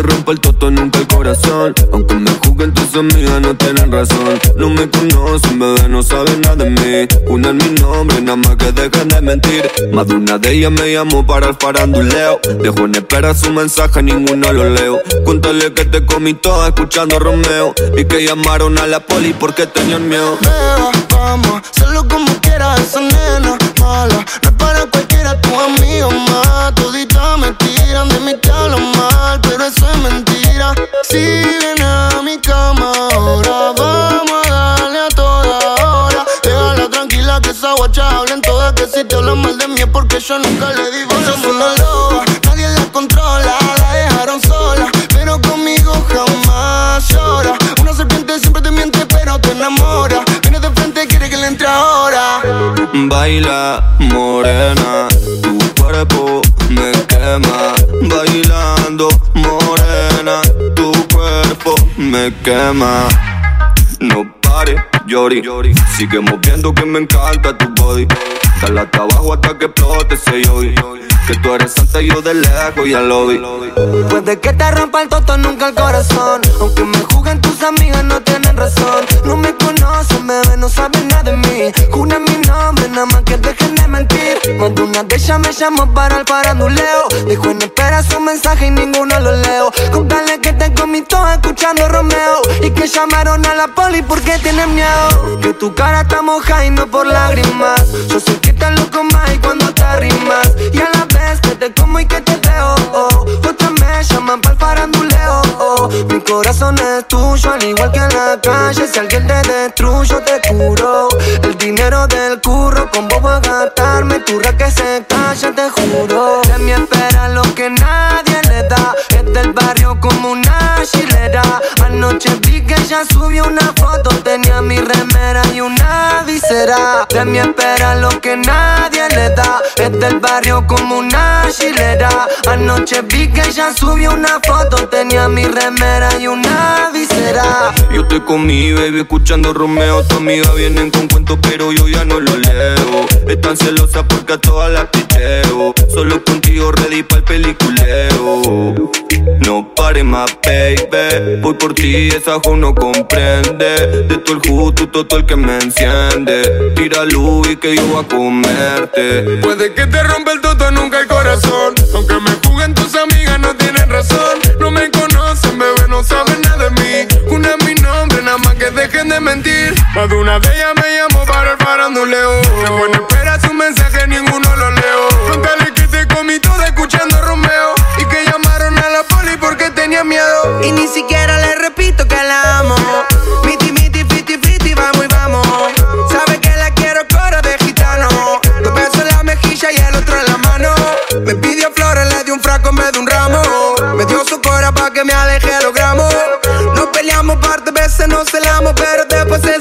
Speaker 4: rompa el toto, nunca el corazón. Aunque me juzguen tus amigas, no tienen razón. No me conocen, bebé, no saben nada de mí. Una en mi nombre, nada más que dejen de mentir. Más de una de ellas me llamó para el faranduleo. Dejó en espera su mensaje, ninguno lo leo. Cuéntale que te comí toda escuchando a Romeo. Y que llamaron a la poli porque tenían miedo.
Speaker 3: Beba, vamos, hacerlo como quiera esa nena mala. No es para cualquiera, tu amigo más. Toditas me tiran, de mí te mal, pero eso es mentira. Si viene a mi cama ahora, vamos a darle a toda hora. Déjala tranquila que esa guacha hablen todas, que si te hablan mal de mí es porque yo nunca le di bola. Ella es una loba, nadie la controla, la dejaron sola, pero conmigo jamás llora. Una serpiente siempre te miente, pero te enamora. Viene de
Speaker 4: Baila morena, tu cuerpo me quema. Bailando morena, tu cuerpo me quema. No pare, llori, sigue moviendo que me encanta tu body. Dale hasta abajo hasta que explote ese yogi. Que tú eres santa y yo de lejos ya lo vi.
Speaker 3: Puede que te rompa el toto, nunca el corazón. Aunque me juzguen tus amigas, no tienen razón. No me conocen, bebé, no saben nada de mí. Jura mi nombre, nada más que dejen de mentir. Más una de ellas me llamó para el paranduleo. Dijo en espera su mensaje y ninguno lo leo. Contale que te comí todo escuchando Romeo. Y que llamaron a la poli porque tienen miedo. Que tu cara está moja y no por lágrimas. Yo sé que te loco más y cuando te arrimas. Y a la vez que te como y que te veo. Oh. Llaman para el faranduleo. Oh. Mi corazón es tuyo, al igual que en la calle. Si alguien te destruyo, te curo. El dinero del curro, con vos voy a gastarme. Tu que se calla, te juro. De mi espera lo que nadie le da. Es del barrio como una chilera. Anoche vi que ella subió una foto. Tenía mi remera y una visera. De mi espera lo que nadie le da. Es del barrio como una chilera. Anoche vi que ella subió una foto. Tenía mi remera y una visera.
Speaker 4: Yo estoy con mi baby escuchando Romeo. Tu amiga vienen con cuentos, pero yo ya no lo leo. Están celosas porque a todas las picheo. Solo contigo ready para el peliculeo. No pare más, baby. Voy por ti, esa jo no comprende. De todo el justo, todo el que me enciende. Tira luz y que yo voy a comerte.
Speaker 5: Puede que te rompa el toto, nunca el corazón. Aunque me juguen tus amigas, no me conocen, bebé, no saben nada de mí. Una es mi nombre, nada más que dejen de mentir. Más de una de ellas me llamó para el faranduleo. Qué bueno, espera su mensaje, ninguno lo leo. Contale que te comí todo escuchando Romeo. Y que llamaron a la poli porque tenía miedo.
Speaker 3: Y ni siquiera le repito que que me aleje de los gramos. Nos peleamos parte veces, nos celamos, pero después en